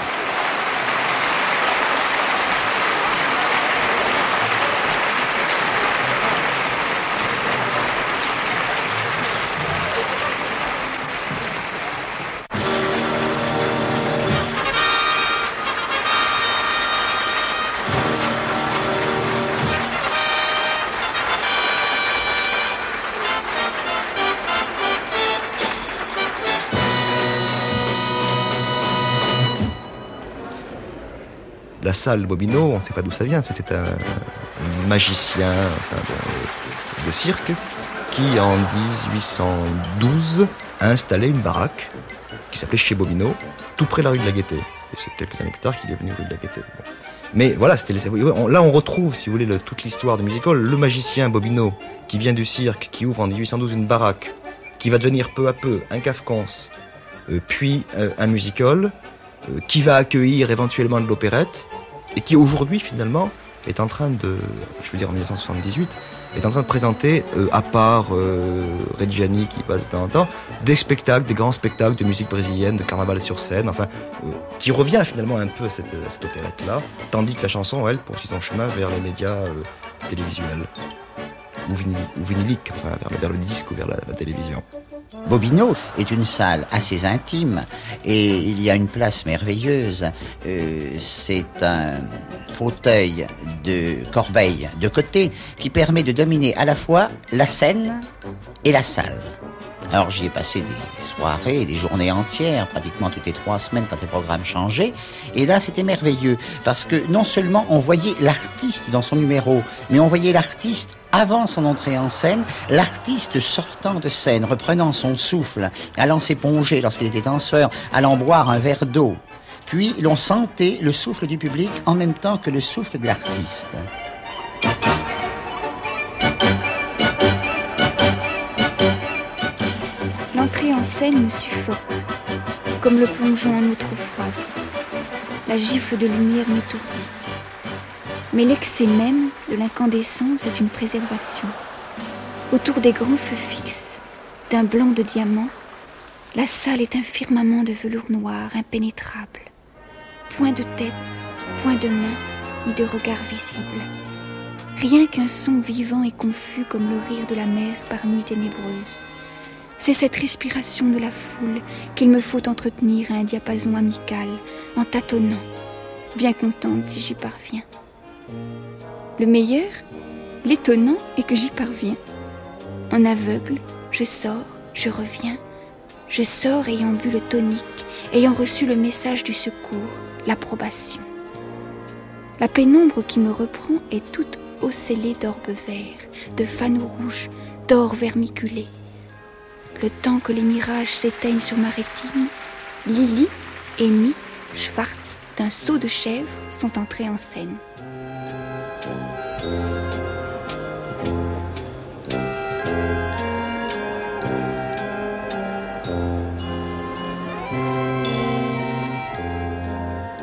La salle Bobino, on ne sait pas d'où ça vient, c'était un, magicien de, cirque qui, en 1812, a installé une baraque qui s'appelait Chez Bobino, tout près de la rue de la Gaîté. Et c'est quelques années plus tard qu'il est venu rue de la Gaîté. Mais voilà, c'était les... là on retrouve, si vous voulez, le- toute l'histoire du musical. Le magicien Bobino, qui vient du cirque, qui ouvre en 1812 une baraque, qui va devenir peu à peu un cafcons, euh, puis euh, un musical, euh, qui va accueillir éventuellement de l'opérette, et qui aujourd'hui finalement est en train de, je veux dire en 1978, est en train de présenter, euh, à part euh, Reggiani qui passe de temps en temps, des spectacles, des grands spectacles de musique brésilienne, de carnaval sur scène, enfin, euh, qui revient finalement un peu à cette, opérette-là, tandis que la chanson, elle, poursuit son chemin vers les médias télévisuels, ou, vinyliques, enfin, vers, le- disque ou vers la télévision. Bobino est une salle assez intime et il y a une place merveilleuse. Euh, c'est un fauteuil de corbeille de côté qui permet de dominer à la fois la scène et la salle. Alors j'y ai passé des soirées, des journées entières, pratiquement toutes les trois semaines quand les programmes changeaient. Et là, c'était merveilleux parce que non seulement on voyait l'artiste dans son numéro, mais on voyait l'artiste avant son entrée en scène, l'artiste sortant de scène, reprenant son souffle, allant s'éponger lorsqu'il était danseur, allant boire un verre d'eau. Puis l'on sentait le souffle du public en même temps que le souffle de l'artiste. Scène me suffoque, comme le plongeon en eau trop froide. La gifle de lumière m'étourdit. Mais l'excès même de l'incandescence est une préservation. Autour des grands feux fixes, d'un blanc de diamant, la salle est un firmament de velours noir impénétrable. Point de tête, point de main, ni de regard visible. Rien qu'un son vivant et confus comme le rire de la mer par nuit ténébreuse. C'est cette respiration de la foule qu'il me faut entretenir à un diapason amical, en tâtonnant, bien contente si j'y parviens. Le meilleur, l'étonnant est que j'y parviens. En aveugle, je sors, je reviens. Je sors ayant bu le tonique, ayant reçu le message du secours, l'approbation. La pénombre qui me reprend est toute ocellée d'orbes verts, de fanaux rouges, d'or vermiculé. Le temps que les mirages s'éteignent sur ma rétine, Lily, Amy, Schwartz, d'un saut de chèvre, sont entrés en scène.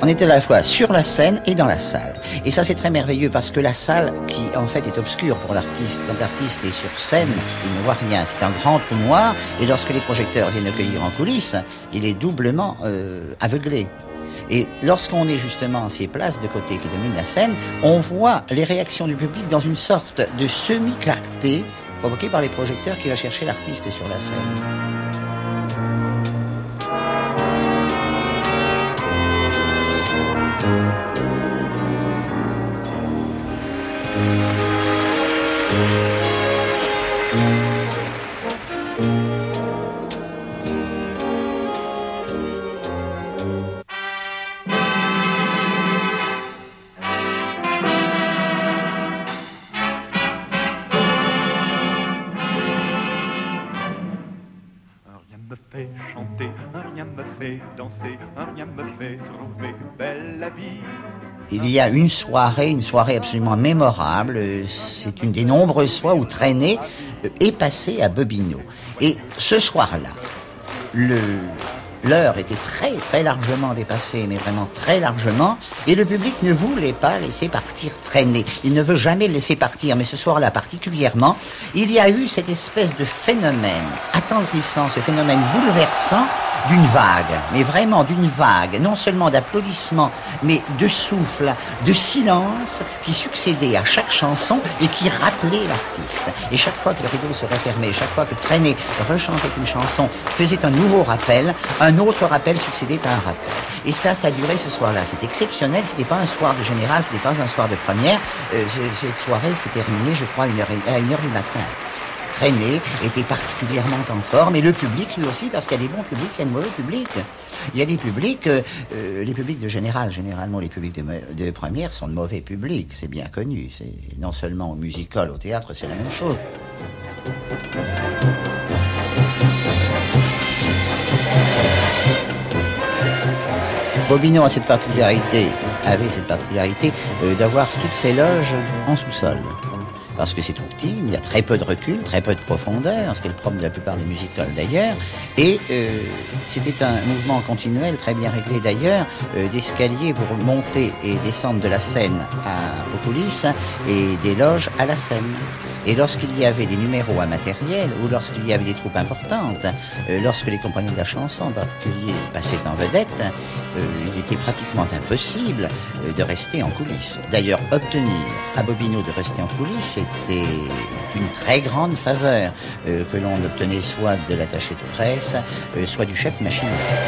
On était à la fois sur la scène et dans la salle. Et ça, c'est très merveilleux parce que la salle, qui en fait est obscure pour l'artiste, quand l'artiste est sur scène, il ne voit rien. C'est un grand trou noir. Et lorsque les projecteurs viennent accueillir en coulisses, il est doublement euh, aveuglé. Et lorsqu'on est justement à ces places de côté qui dominent la scène, on voit les réactions du public dans une sorte de semi-clarté provoquée par les projecteurs qui va chercher l'artiste sur la scène. Il y a une soirée, une soirée absolument mémorable. C'est une des nombreuses fois où Traîné est passé à Bobino. Et ce soir-là, le l'heure était très très largement dépassée, mais vraiment très largement, et le public ne voulait pas laisser partir Traîné. Il ne veut jamais le laisser partir, mais ce soir-là particulièrement, il y a eu cette espèce de phénomène attendrissant, ce phénomène bouleversant d'une vague, mais vraiment d'une vague, non seulement d'applaudissements, mais de souffle, de silence qui succédait à chaque chanson et qui rappelait l'artiste. Et chaque fois que le rideau se refermait, chaque fois que Traîné rechantait une chanson, faisait un nouveau rappel, un autre rappel succédait à un rappel. Et cela, ça a duré ce soir-là. C'est exceptionnel, c'était pas un soir de général, c'était pas un soir de première. Euh, ce- cette soirée s'est terminée, je crois, une heure à une heure du matin. Traîné était particulièrement en forme et le public lui aussi parce qu'il y a des bons publics, il y a des mauvais publics. Il y a des publics, euh, euh, les publics de général, généralement les publics de, de première sont de mauvais publics, c'est bien connu. C'est non seulement au musical, au théâtre, c'est la même chose. Bobino a cette particularité, avait cette particularité euh, d'avoir toutes ses loges en sous-sol. Parce que c'est tout petit, il y a très peu de recul, très peu de profondeur, ce qui est le propre de la plupart des musicals d'ailleurs. Et euh, c'était un mouvement continuel, très bien réglé d'ailleurs, euh, d'escalier pour monter et descendre de la scène aux coulisses et des loges à la scène. Et lorsqu'il y avait des numéros à matériel ou lorsqu'il y avait des troupes importantes, euh, lorsque les compagnons de la chanson en particulier passaient en vedette, euh, il était pratiquement impossible euh, de rester en coulisses. D'ailleurs, obtenir à Bobino de rester en coulisses était une très grande faveur que l'on obtenait soit de l'attaché de presse, soit du chef machiniste.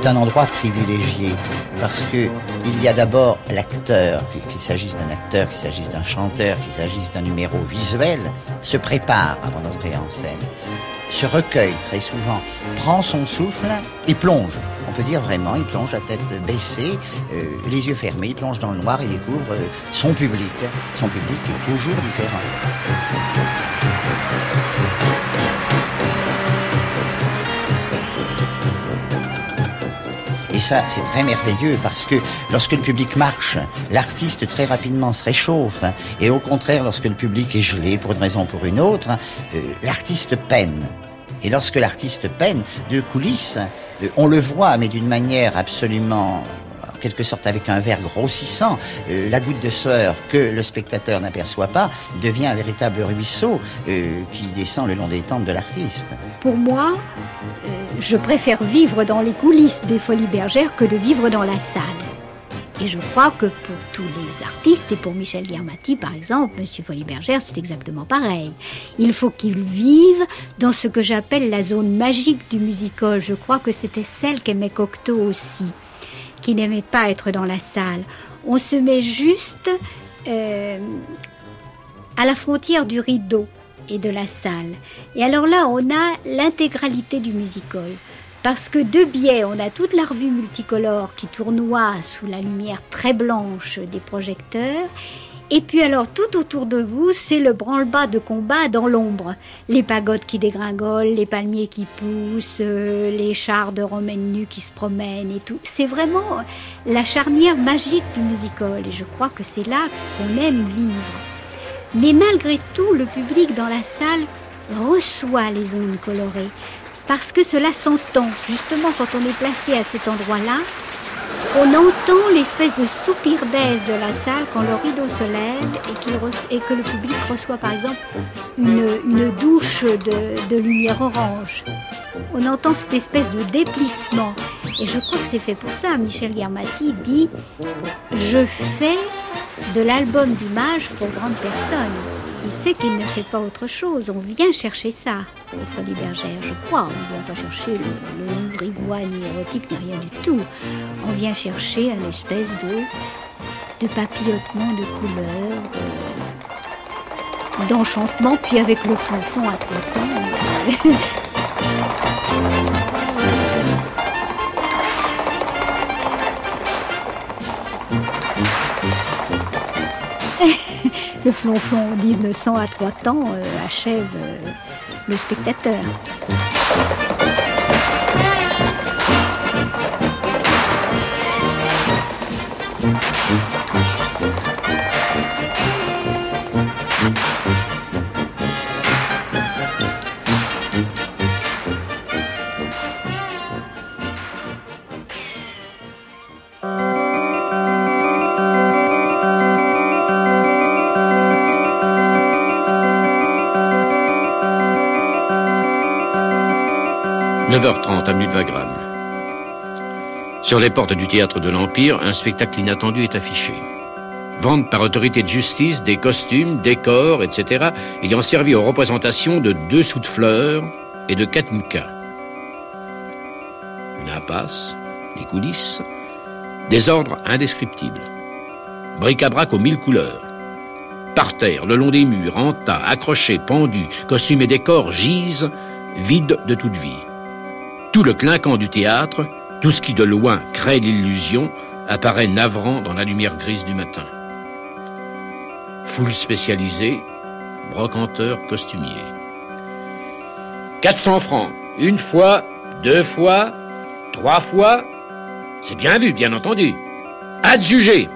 C'est un endroit privilégié parce que Il y a d'abord l'acteur, qu'il s'agisse d'un acteur, qu'il s'agisse d'un chanteur, qu'il s'agisse d'un numéro visuel, se prépare avant d'entrer en scène, se recueille très souvent, prend son souffle et plonge. On peut dire vraiment, il plonge la tête baissée, euh, les yeux fermés, il plonge dans le noir et découvre euh, son public. Son public est toujours différent. Et ça, c'est très merveilleux parce que lorsque le public marche, l'artiste très rapidement se réchauffe. Et au contraire, lorsque le public est gelé pour une raison ou pour une autre, euh, l'artiste peine. Et lorsque l'artiste peine, de coulisses, euh, on le voit, mais d'une manière absolument en quelque sorte avec un verre grossissant, euh, la goutte de sueur que le spectateur n'aperçoit pas devient un véritable ruisseau euh, qui descend le long des tempes de l'artiste. Pour moi, euh, je préfère vivre dans les coulisses des Folies Bergères que de vivre dans la salle. Et je crois que pour tous les artistes, et pour Michel Guermati par exemple, Monsieur Folies-Bergère, c'est exactement pareil. Il faut qu'il vive dans ce que j'appelle la zone magique du musical. Je crois que c'était celle qu'aimait Cocteau aussi, qui n'aimait pas être dans la salle. On se met juste euh, à la frontière du rideau et de la salle. Et alors là, on a l'intégralité du musical. Parce que de biais, on a toute la revue multicolore qui tournoie sous la lumière très blanche des projecteurs. Et puis alors, tout autour de vous, c'est le branle-bas de combat dans l'ombre. Les pagodes qui dégringolent, les palmiers qui poussent, euh, les chars de romaines nues qui se promènent et tout. C'est vraiment la charnière magique du musical. Et je crois que c'est là qu'on aime vivre. Mais malgré tout, le public dans la salle reçoit les ondes colorées parce que cela s'entend. Justement, quand on est placé à cet endroit-là, on entend l'espèce de soupir d'aise de la salle quand le rideau se lève et, que le public reçoit par exemple une, douche de, de lumière orange. On entend cette espèce de déplissement. Et je crois que c'est fait pour ça. Michel Guermati dit Je fais de l'album d'images pour grandes personnes. Il sait qu'il ne fait pas autre chose. On vient chercher ça au Folie Bergère, je crois. On ne vient pas chercher le, le livre ni érotique, ni rien du tout. On vient chercher une espèce de, de papillotement de couleurs, de- d'enchantement, puis avec le flonflon à trois temps. *laughs* le flonflon 1900 à trois temps euh, achève euh, le spectateur. « 9h30, avenue de Wagram. Sur les portes du théâtre de l'Empire, un spectacle inattendu est affiché. Vente par autorité de justice des costumes, décors, etc., ayant servi aux représentations de deux sous de fleurs et de Katinka. Une impasse, des coulisses, des ordres indescriptibles. Bric-à-brac aux mille couleurs. Par terre, le long des murs, en tas, accrochés, pendus, costumes et décors gisent, vides de toute vie. Tout le clinquant du théâtre, tout ce qui de loin crée l'illusion, apparaît navrant dans la lumière grise du matin. Foule spécialisée, brocanteur, costumier. 400 francs, une fois, deux fois, trois fois. C'est bien vu, bien entendu. Adjugé.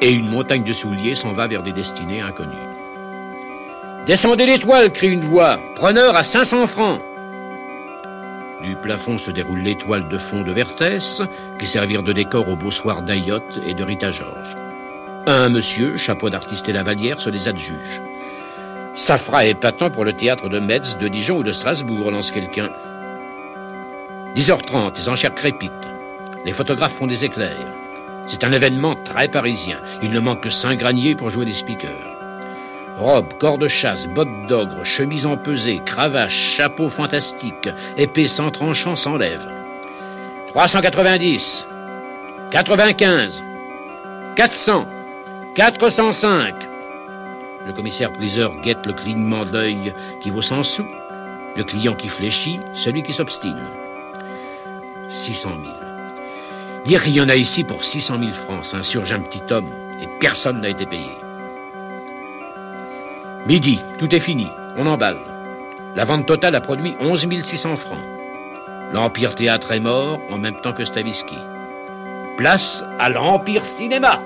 Et une montagne de souliers s'en va vers des destinées inconnues. Descendez l'étoile, crie une voix. Preneur à 500 francs. Du plafond se déroule l'étoile de fond de Vertès, qui servirent de décor au beau soir d'Ayotte et de Rita Georges. Un monsieur, chapeau d'artiste et lavalière, se les adjuge. Ça fera épatant pour le théâtre de Metz, de Dijon ou de Strasbourg, lance quelqu'un. 10h30, les enchères crépitent. Les photographes font des éclairs. C'est un événement très parisien. Il ne manque que cinq graniers pour jouer des speakers. Robe, corps de chasse, bottes d'ogre, chemise empesée, cravache, chapeau fantastique, épée sans tranchant s'enlève. 390. 95, 400, 405. Le commissaire priseur guette le clignement d'œil qui vaut 100 sous, le client qui fléchit, celui qui s'obstine. 600 000. Dire qu'il y en a ici pour 600 000 francs s'insurge un petit homme et personne n'a été payé. Midi, tout est fini, on emballe. La vente totale a produit 11 600 francs. L'Empire Théâtre est mort en même temps que Stavisky. Place à l'Empire Cinéma.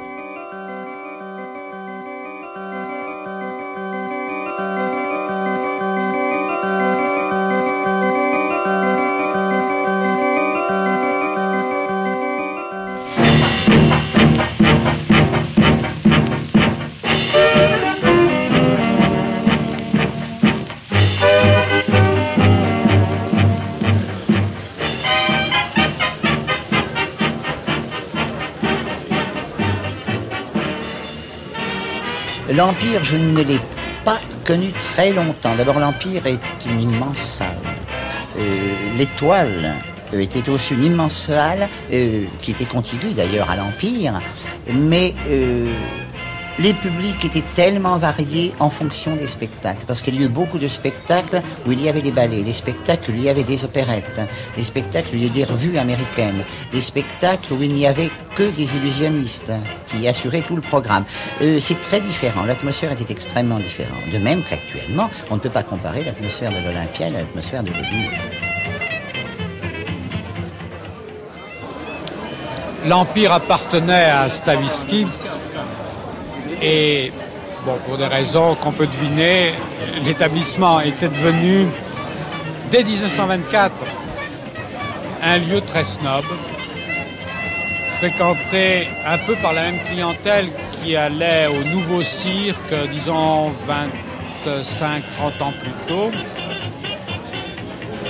L'Empire, je ne l'ai pas connu très longtemps. D'abord, l'Empire est une immense salle. Euh, L'étoile euh, était aussi une immense salle, euh, qui était contiguë d'ailleurs à l'Empire, mais les publics étaient tellement variés en fonction des spectacles, parce qu'il y a eu beaucoup de spectacles où il y avait des ballets, des spectacles où il y avait des opérettes, des spectacles où il y avait des revues américaines, des spectacles où il n'y avait que des illusionnistes qui assuraient tout le programme. Euh, c'est très différent, l'atmosphère était extrêmement différente. De même qu'actuellement, on ne peut pas comparer l'atmosphère de l'Olympia à l'atmosphère de Bobigny. L'Empire appartenait à Stavisky et, bon, pour des raisons qu'on peut deviner, l'établissement était devenu, dès 1924, un lieu très snob, fréquenté un peu par la même clientèle qui allait au nouveau cirque, disons 25-30 ans plus tôt.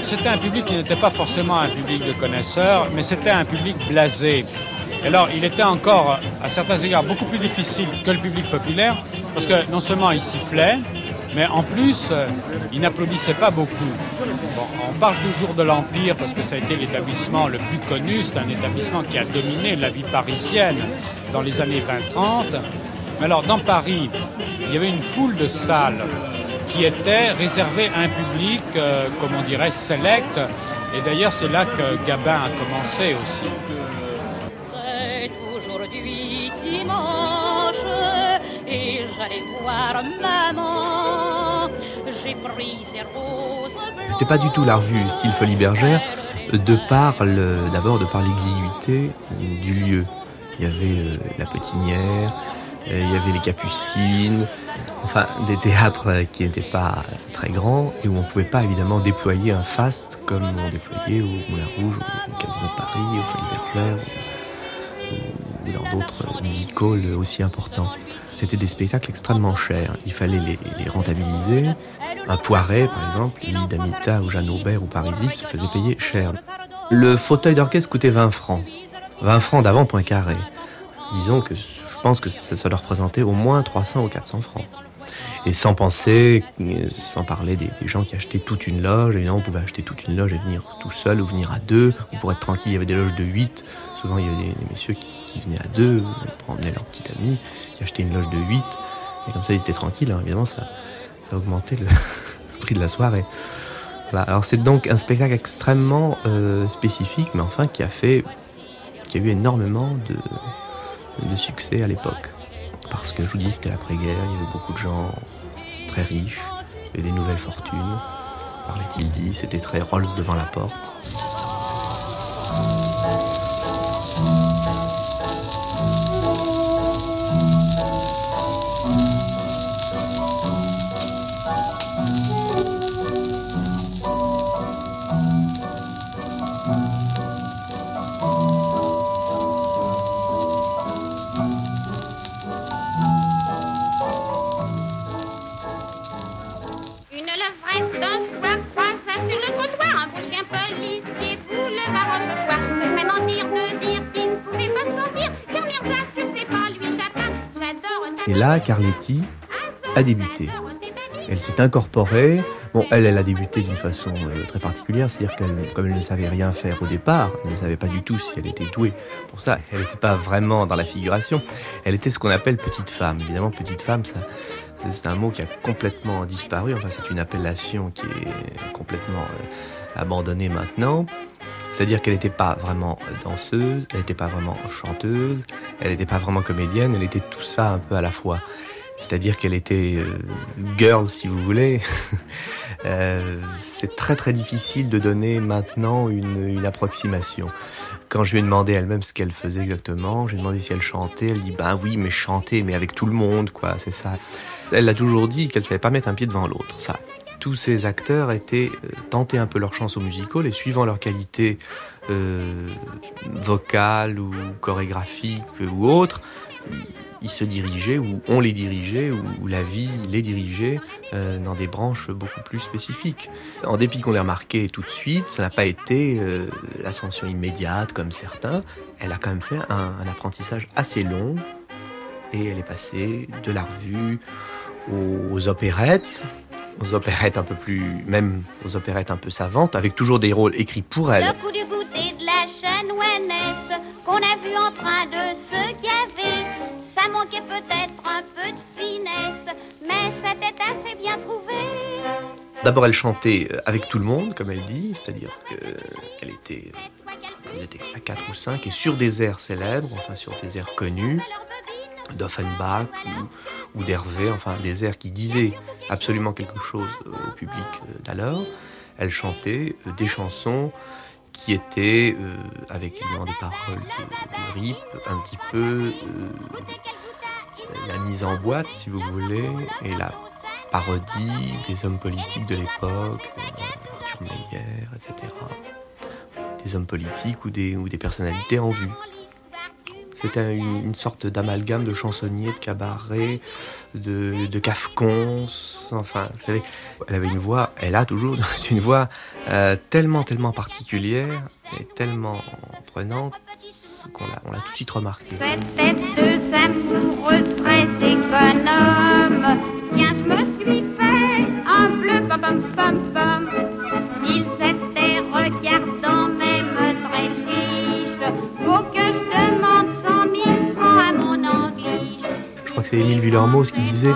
C'était un public qui n'était pas forcément un public de connaisseurs, mais c'était un public blasé. Alors, il était encore, à certains égards, beaucoup plus difficile que le public populaire, parce que non seulement il sifflait, mais en plus, euh, il n'applaudissait pas beaucoup. On parle toujours de l'Empire parce que ça a été l'établissement le plus connu, c'est un établissement qui a dominé la vie parisienne dans les années 20-30. Mais alors, dans Paris, il y avait une foule de salles qui étaient réservées à un public, euh, comme on dirait, select. Et d'ailleurs, c'est là que Gabin a commencé aussi. C'était pas du tout la revue style Folie Bergère, de par d'abord de par l'exiguïté du lieu. Il y avait euh, la Petinière, euh, il y avait les Capucines, enfin des théâtres euh, qui n'étaient pas très grands et où on pouvait pas évidemment déployer un faste comme on déployait au Moulin Rouge, au, Casino de Paris, au Folie Bergère ou, dans d'autres music aussi importants. C'était des spectacles extrêmement chers. Il fallait les, rentabiliser. Un Poiret, par exemple, Louis Damita ou Jeanne Aubert ou Parisis se faisaient payer cher. Le fauteuil d'orchestre coûtait 20 francs. 20 francs d'avant point carré. Disons que je pense que ça, ça leur représentait au moins 300 ou 400 francs. Et sans penser, sans parler des, gens qui achetaient toute une loge, évidemment on pouvait acheter toute une loge et venir tout seul ou venir à deux, ou pour être tranquille, il y avait des loges de 8. Souvent il y avait des, messieurs qui, venaient à deux, ou emmenaient leur petit ami, qui achetaient une loge de 8. Et comme ça ils étaient tranquilles, évidemment ça, ça augmentait le *laughs* prix de la soirée. Voilà. Alors c'est donc un spectacle extrêmement euh, spécifique, mais enfin qui a fait, qui a eu énormément de, de succès à l'époque. Parce que je vous dis, c'était l'après-guerre, il y avait beaucoup de gens très riches, et des nouvelles fortunes. Parlait-il dit, c'était très Rolls devant la porte. qu'Arletty a débuté. Elle s'est incorporée. Bon, elle, elle a débuté d'une façon euh, très particulière, c'est-à-dire qu'elle, comme elle ne savait rien faire au départ, elle ne savait pas du tout si elle était douée pour ça. Elle n'était pas vraiment dans la figuration. Elle était ce qu'on appelle petite femme. Évidemment, petite femme, ça, c'est un mot qui a complètement disparu. Enfin, c'est une appellation qui est complètement euh, abandonnée maintenant. C'est-à-dire qu'elle n'était pas vraiment danseuse, elle n'était pas vraiment chanteuse, elle n'était pas vraiment comédienne, elle était tout ça un peu à la fois. C'est-à-dire qu'elle était euh, girl, si vous voulez. *laughs* Euh, c'est très très difficile de donner maintenant une, approximation. Quand je lui ai demandé elle-même ce qu'elle faisait exactement, j'ai demandé si elle chantait, elle dit ben oui, mais chanter, mais avec tout le monde, quoi, c'est ça. Elle a toujours dit qu'elle savait pas mettre un pied devant l'autre, ça. Tous ces acteurs étaient euh, tentés un peu leur chance au musical et suivant leur qualité euh, vocale ou chorégraphique ou autre, ils se dirigeaient ou on les dirigeait ou, la vie les dirigeait euh, dans des branches beaucoup plus spécifiques. En dépit qu'on l'ait remarqué tout de suite, ça n'a pas été euh, l'ascension immédiate comme certains. Elle a quand même fait un, apprentissage assez long et elle est passée de la revue aux opérettes aux opérettes un peu plus, même aux opérettes un peu savantes, avec toujours des rôles écrits pour elle. Le coup du goûter de la chanoinesse qu'on a vu en train de se gaver, ça manquait peut-être un peu de finesse, mais c'était assez bien trouvé. D'abord, elle chantait avec tout le monde, comme elle dit, c'est-à-dire qu'elle était, elle était à 4 ou 5 et sur des airs célèbres, enfin sur des airs connus d'Offenbach ou, d'Hervé, enfin des airs qui disaient absolument quelque chose au public d'alors. Elle chantait des chansons qui étaient, euh, avec évidemment des paroles de, rip, un petit peu euh, la mise en boîte, si vous voulez, et la parodie des hommes politiques de l'époque, euh, Arthur Meyer, etc. Des hommes politiques ou des personnalités en vue. C'était une, sorte d'amalgame de chansonnier, de cabaret, de, de cafcons. Enfin, vous elle avait une voix, elle a toujours *laughs* une voix euh, tellement, tellement particulière et tellement prenante qu'on l'a, tout de suite remarqué. Que c'est Émile Villermoz qui disait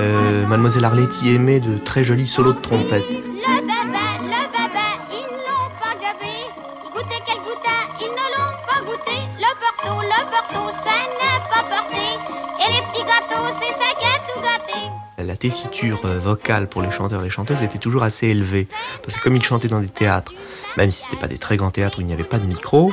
euh, Mademoiselle Arletty aimait de très jolis solos de trompette. Le baba, le baba, ils n'ont pas gavé. Goûtez quel goûta, ils ne l'ont pas goûté. Le porto, le porto, ça n'a pas porté. Et les petits gâteaux, c'est ça qui a tout gâté. La tessiture vocale pour les chanteurs et les chanteuses était toujours assez élevée. Parce que comme ils chantaient dans des théâtres, même si ce n'était pas des très grands théâtres où il n'y avait pas de micro,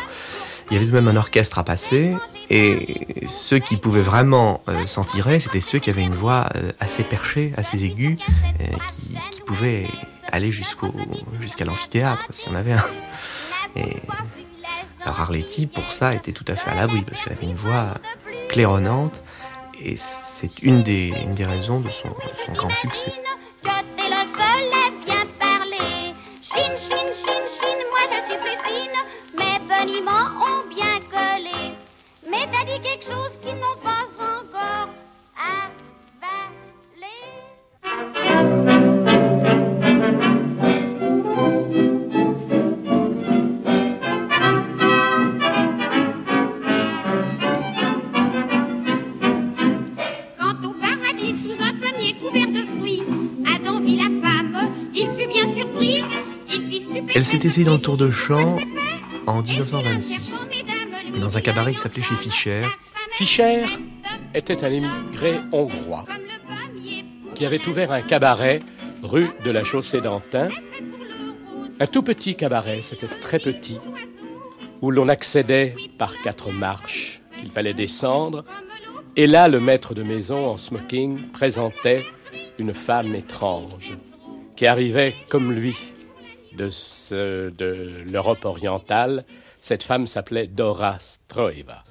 il y avait tout de même un orchestre à passer et ceux qui pouvaient vraiment euh, s'en tirer, c'était ceux qui avaient une voix euh, assez perchée, assez aiguë, euh, qui, pouvaient aller jusqu'au, jusqu'à l'amphithéâtre, s'il y en avait un. Et alors Arletty, pour ça, était tout à fait à l'abri, parce qu'elle avait une voix claironnante, et c'est une des, une des raisons de son, de son grand succès. Bien surpris, il fit stupéfait. Elle s'est essayée dans le tour de chant en 1926, dans un cabaret qui s'appelait chez Fischer. Fischer était un émigré hongrois qui avait ouvert un cabaret rue de la Chaussée d'Antin. Un tout petit cabaret, c'était très petit, où l'on accédait par quatre marches qu'il fallait descendre. Et là, le maître de maison en smoking présentait une femme étrange qui arrivait comme lui de, de l'Europe orientale. Cette femme s'appelait Dora Stroeva.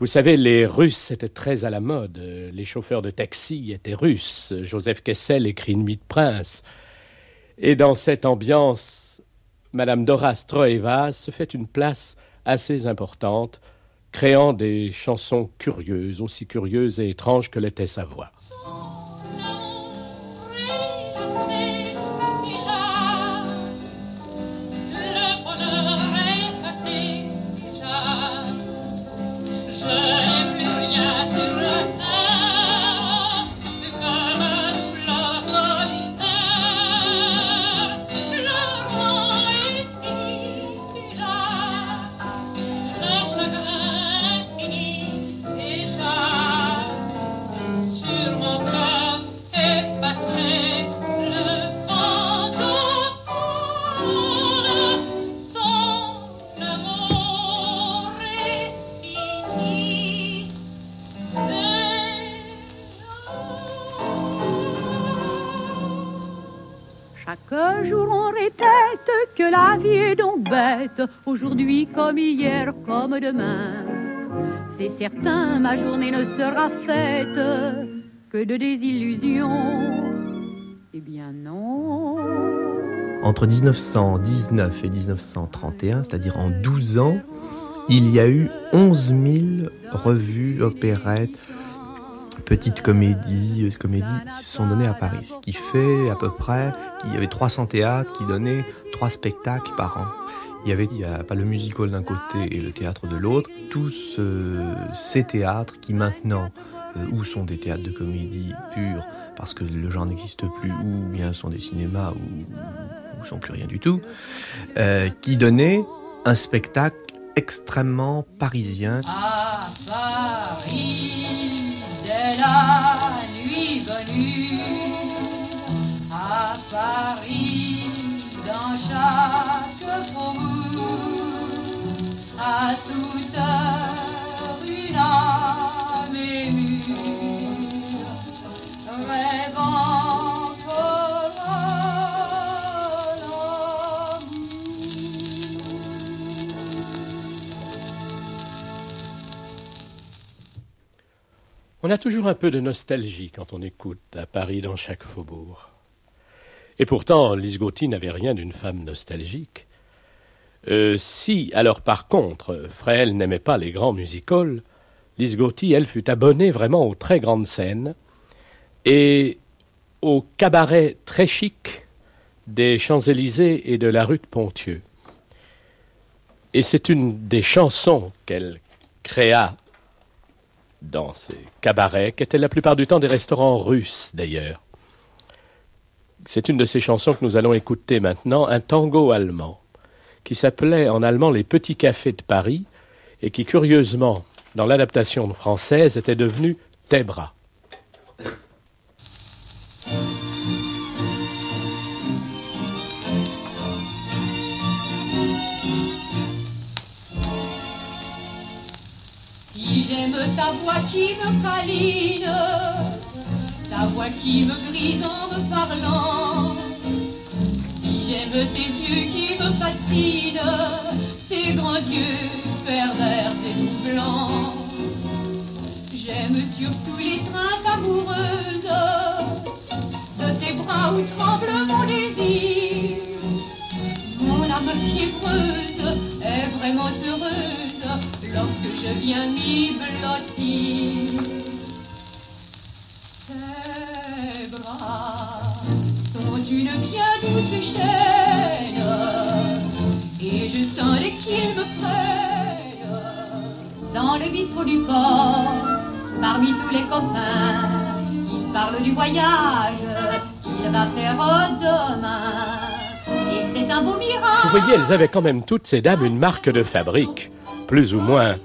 Vous savez, les Russes étaient très à la mode. Les chauffeurs de taxi étaient russes. Joseph Kessel écrit Une nuit de prince. Et dans cette ambiance, Madame Dora Stroeva se fait une place assez importante, créant des chansons curieuses, aussi curieuses et étranges que l'était sa voix. Chaque jour on répète que la vie est donc bête, aujourd'hui comme hier, comme demain. C'est certain, ma journée ne sera faite que de désillusions. Eh bien non. Entre 1919 et 1931, c'est-à-dire en 12 ans, il y a eu 11 000 revues, opérettes, petites comédies, euh, comédies qui se sont données à Paris. Ce qui fait à peu près qu'il y avait 300 théâtres qui donnaient 3 spectacles par an. Il y avait il y a pas le musical d'un côté et le théâtre de l'autre. Tous euh, ces théâtres qui maintenant euh, ou sont des théâtres de comédie purs parce que le genre n'existe plus, ou bien sont des cinémas ou, sont plus rien du tout, qui donnaient un spectacle extrêmement parisien. À Paris, dès la nuit venue, à Paris, dans chaque faubourg, à toute heure, une âme émue, On a toujours un peu de nostalgie quand on écoute à Paris dans chaque faubourg. Et pourtant, Lise Gauthier n'avait rien d'une femme nostalgique. Euh, si, alors par contre, Fréhel n'aimait pas les grands musicals, Lise Gauthier, elle, fut abonnée vraiment aux très grandes scènes et au cabaret très chic des Champs-Élysées et de la rue de Pontieux. Et c'est une des chansons qu'elle créa dans ces cabarets, qui étaient la plupart du temps des restaurants russes d'ailleurs. C'est une de ces chansons que nous allons écouter maintenant, un tango allemand, qui s'appelait en allemand Les Petits Cafés de Paris, et qui curieusement, dans l'adaptation française, était devenu Tebra. Ta voix qui me câline, ta voix qui me brise en me parlant, si j'aime tes yeux qui me fascinent, tes grands yeux pervers et blancs, j'aime surtout les treintes amoureuses de tes bras où tremble mon désir. Mon âme fiévreuse est vraiment heureuse lorsque je viens m'y blottir. Tes bras sont une bien douce chaîne et je sens qu'ils me prennent dans le bistrot du port. Parmi tous les copains, ils parlent du voyage qu'il va faire au demain. Et c'est un beau miracle. Vous voyez, elles avaient quand même toutes ces dames une marque de fabrique, plus ou moins.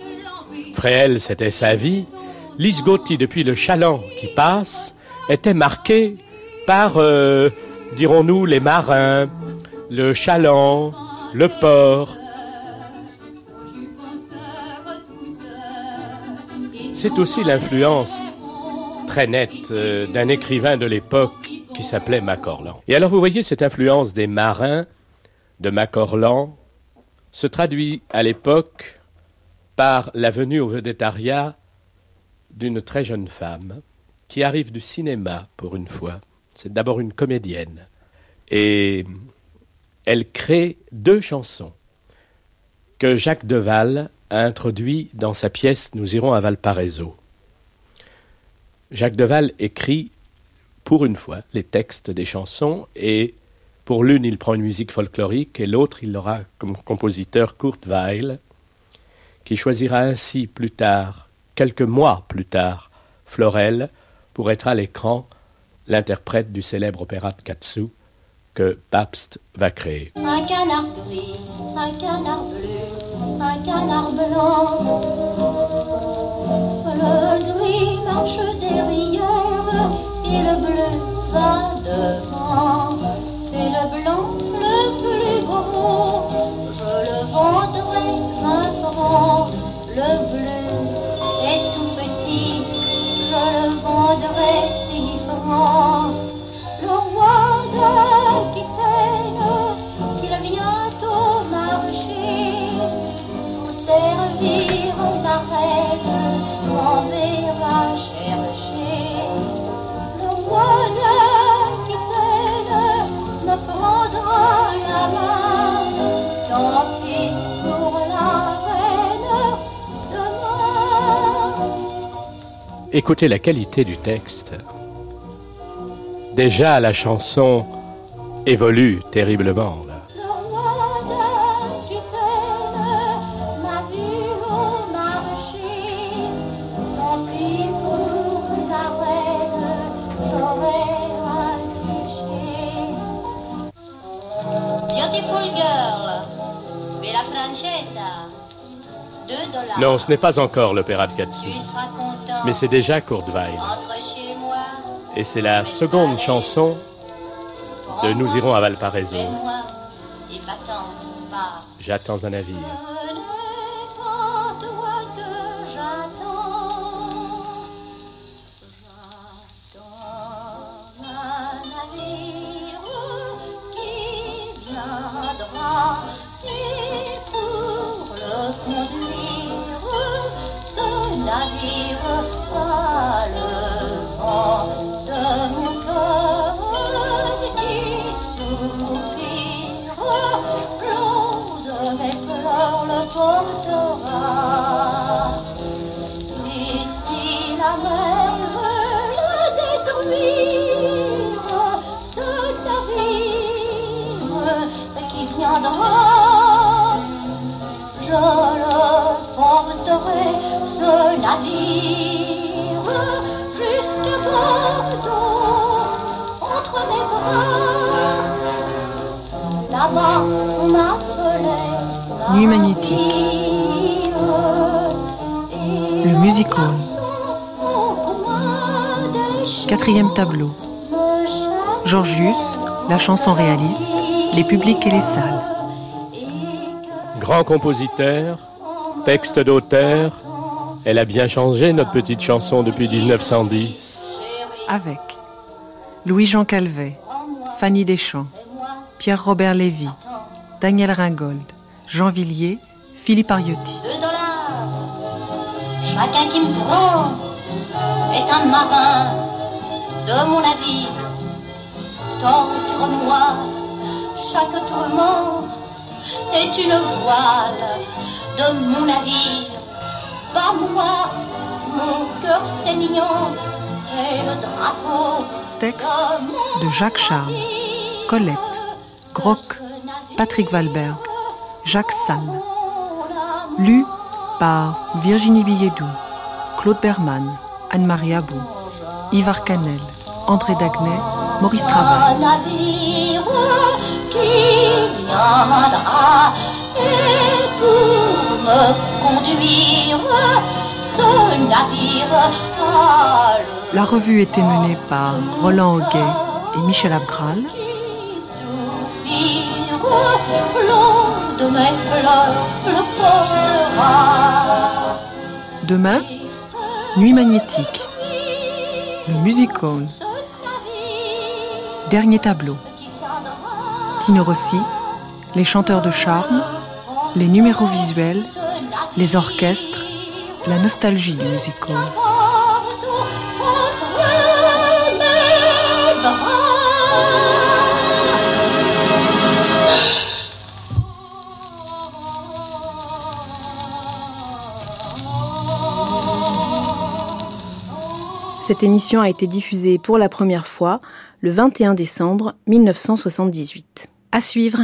Fréhel, c'était sa vie. Lise Gauthier, depuis le chaland qui passe, était marquée par, euh, dirons-nous, les marins, le chaland, le port. C'est aussi l'influence très nette euh, d'un écrivain de l'époque qui s'appelait Macorlan. Et alors vous voyez cette influence des marins de Macorlan se traduit à l'époque par la venue au vedettariat d'une très jeune femme qui arrive du cinéma pour une fois. C'est d'abord une comédienne. Et elle crée deux chansons que Jacques Deval a introduit dans sa pièce Nous irons à Valparaiso. Jacques Deval écrit pour une fois les textes des chansons et pour l'une il prend une musique folklorique et l'autre il aura comme compositeur Kurt Weill qui choisira ainsi plus tard, quelques mois plus tard, Florel pour être à l'écran l'interprète du célèbre opéra de Katsu que Pabst va créer. Écoutez la qualité du texte. Déjà, la chanson évolue terriblement. là. Non, ce n'est pas encore l'opéra de Katsu, mais c'est déjà moi, Et c'est la seconde chanson de Nous irons à Valparaiso. J'attends un navire. Nuit magnétique. Le music hall. Quatrième tableau. Georgius, la chanson réaliste, les publics et les salles. Grand compositeur, texte d'auteur, elle a bien changé notre petite chanson depuis 1910. Avec Louis-Jean Calvet, Fanny Deschamps, Pierre-Robert Lévy, Daniel Ringold, Jean Villiers, Philippe Ariotti. deux dollars. Chacun qui me prend est un marin de mon navire. Torture-moi, chaque tourment est une voile de mon navire. Par moi, mon cœur c'est mignon et le drapeau Texte de Jacques Charles, Colette, Groc, Patrick Valberg, Jacques Salle. Lu par Virginie Billedou, Claude Berman, Anne-Marie Abou, Yves Canel, André Dagnay, Maurice Travail. Un navire qui viendra et pour me conduire, ce navire a le La revue était menée par Roland Auguet et Michel Abgral. Demain, Nuit magnétique. Le music hall. Dernier tableau. Tino Rossi, les chanteurs de charme, les numéros visuels, les orchestres, la nostalgie du music Cette émission a été diffusée pour la première fois le 21 décembre 1978. À suivre.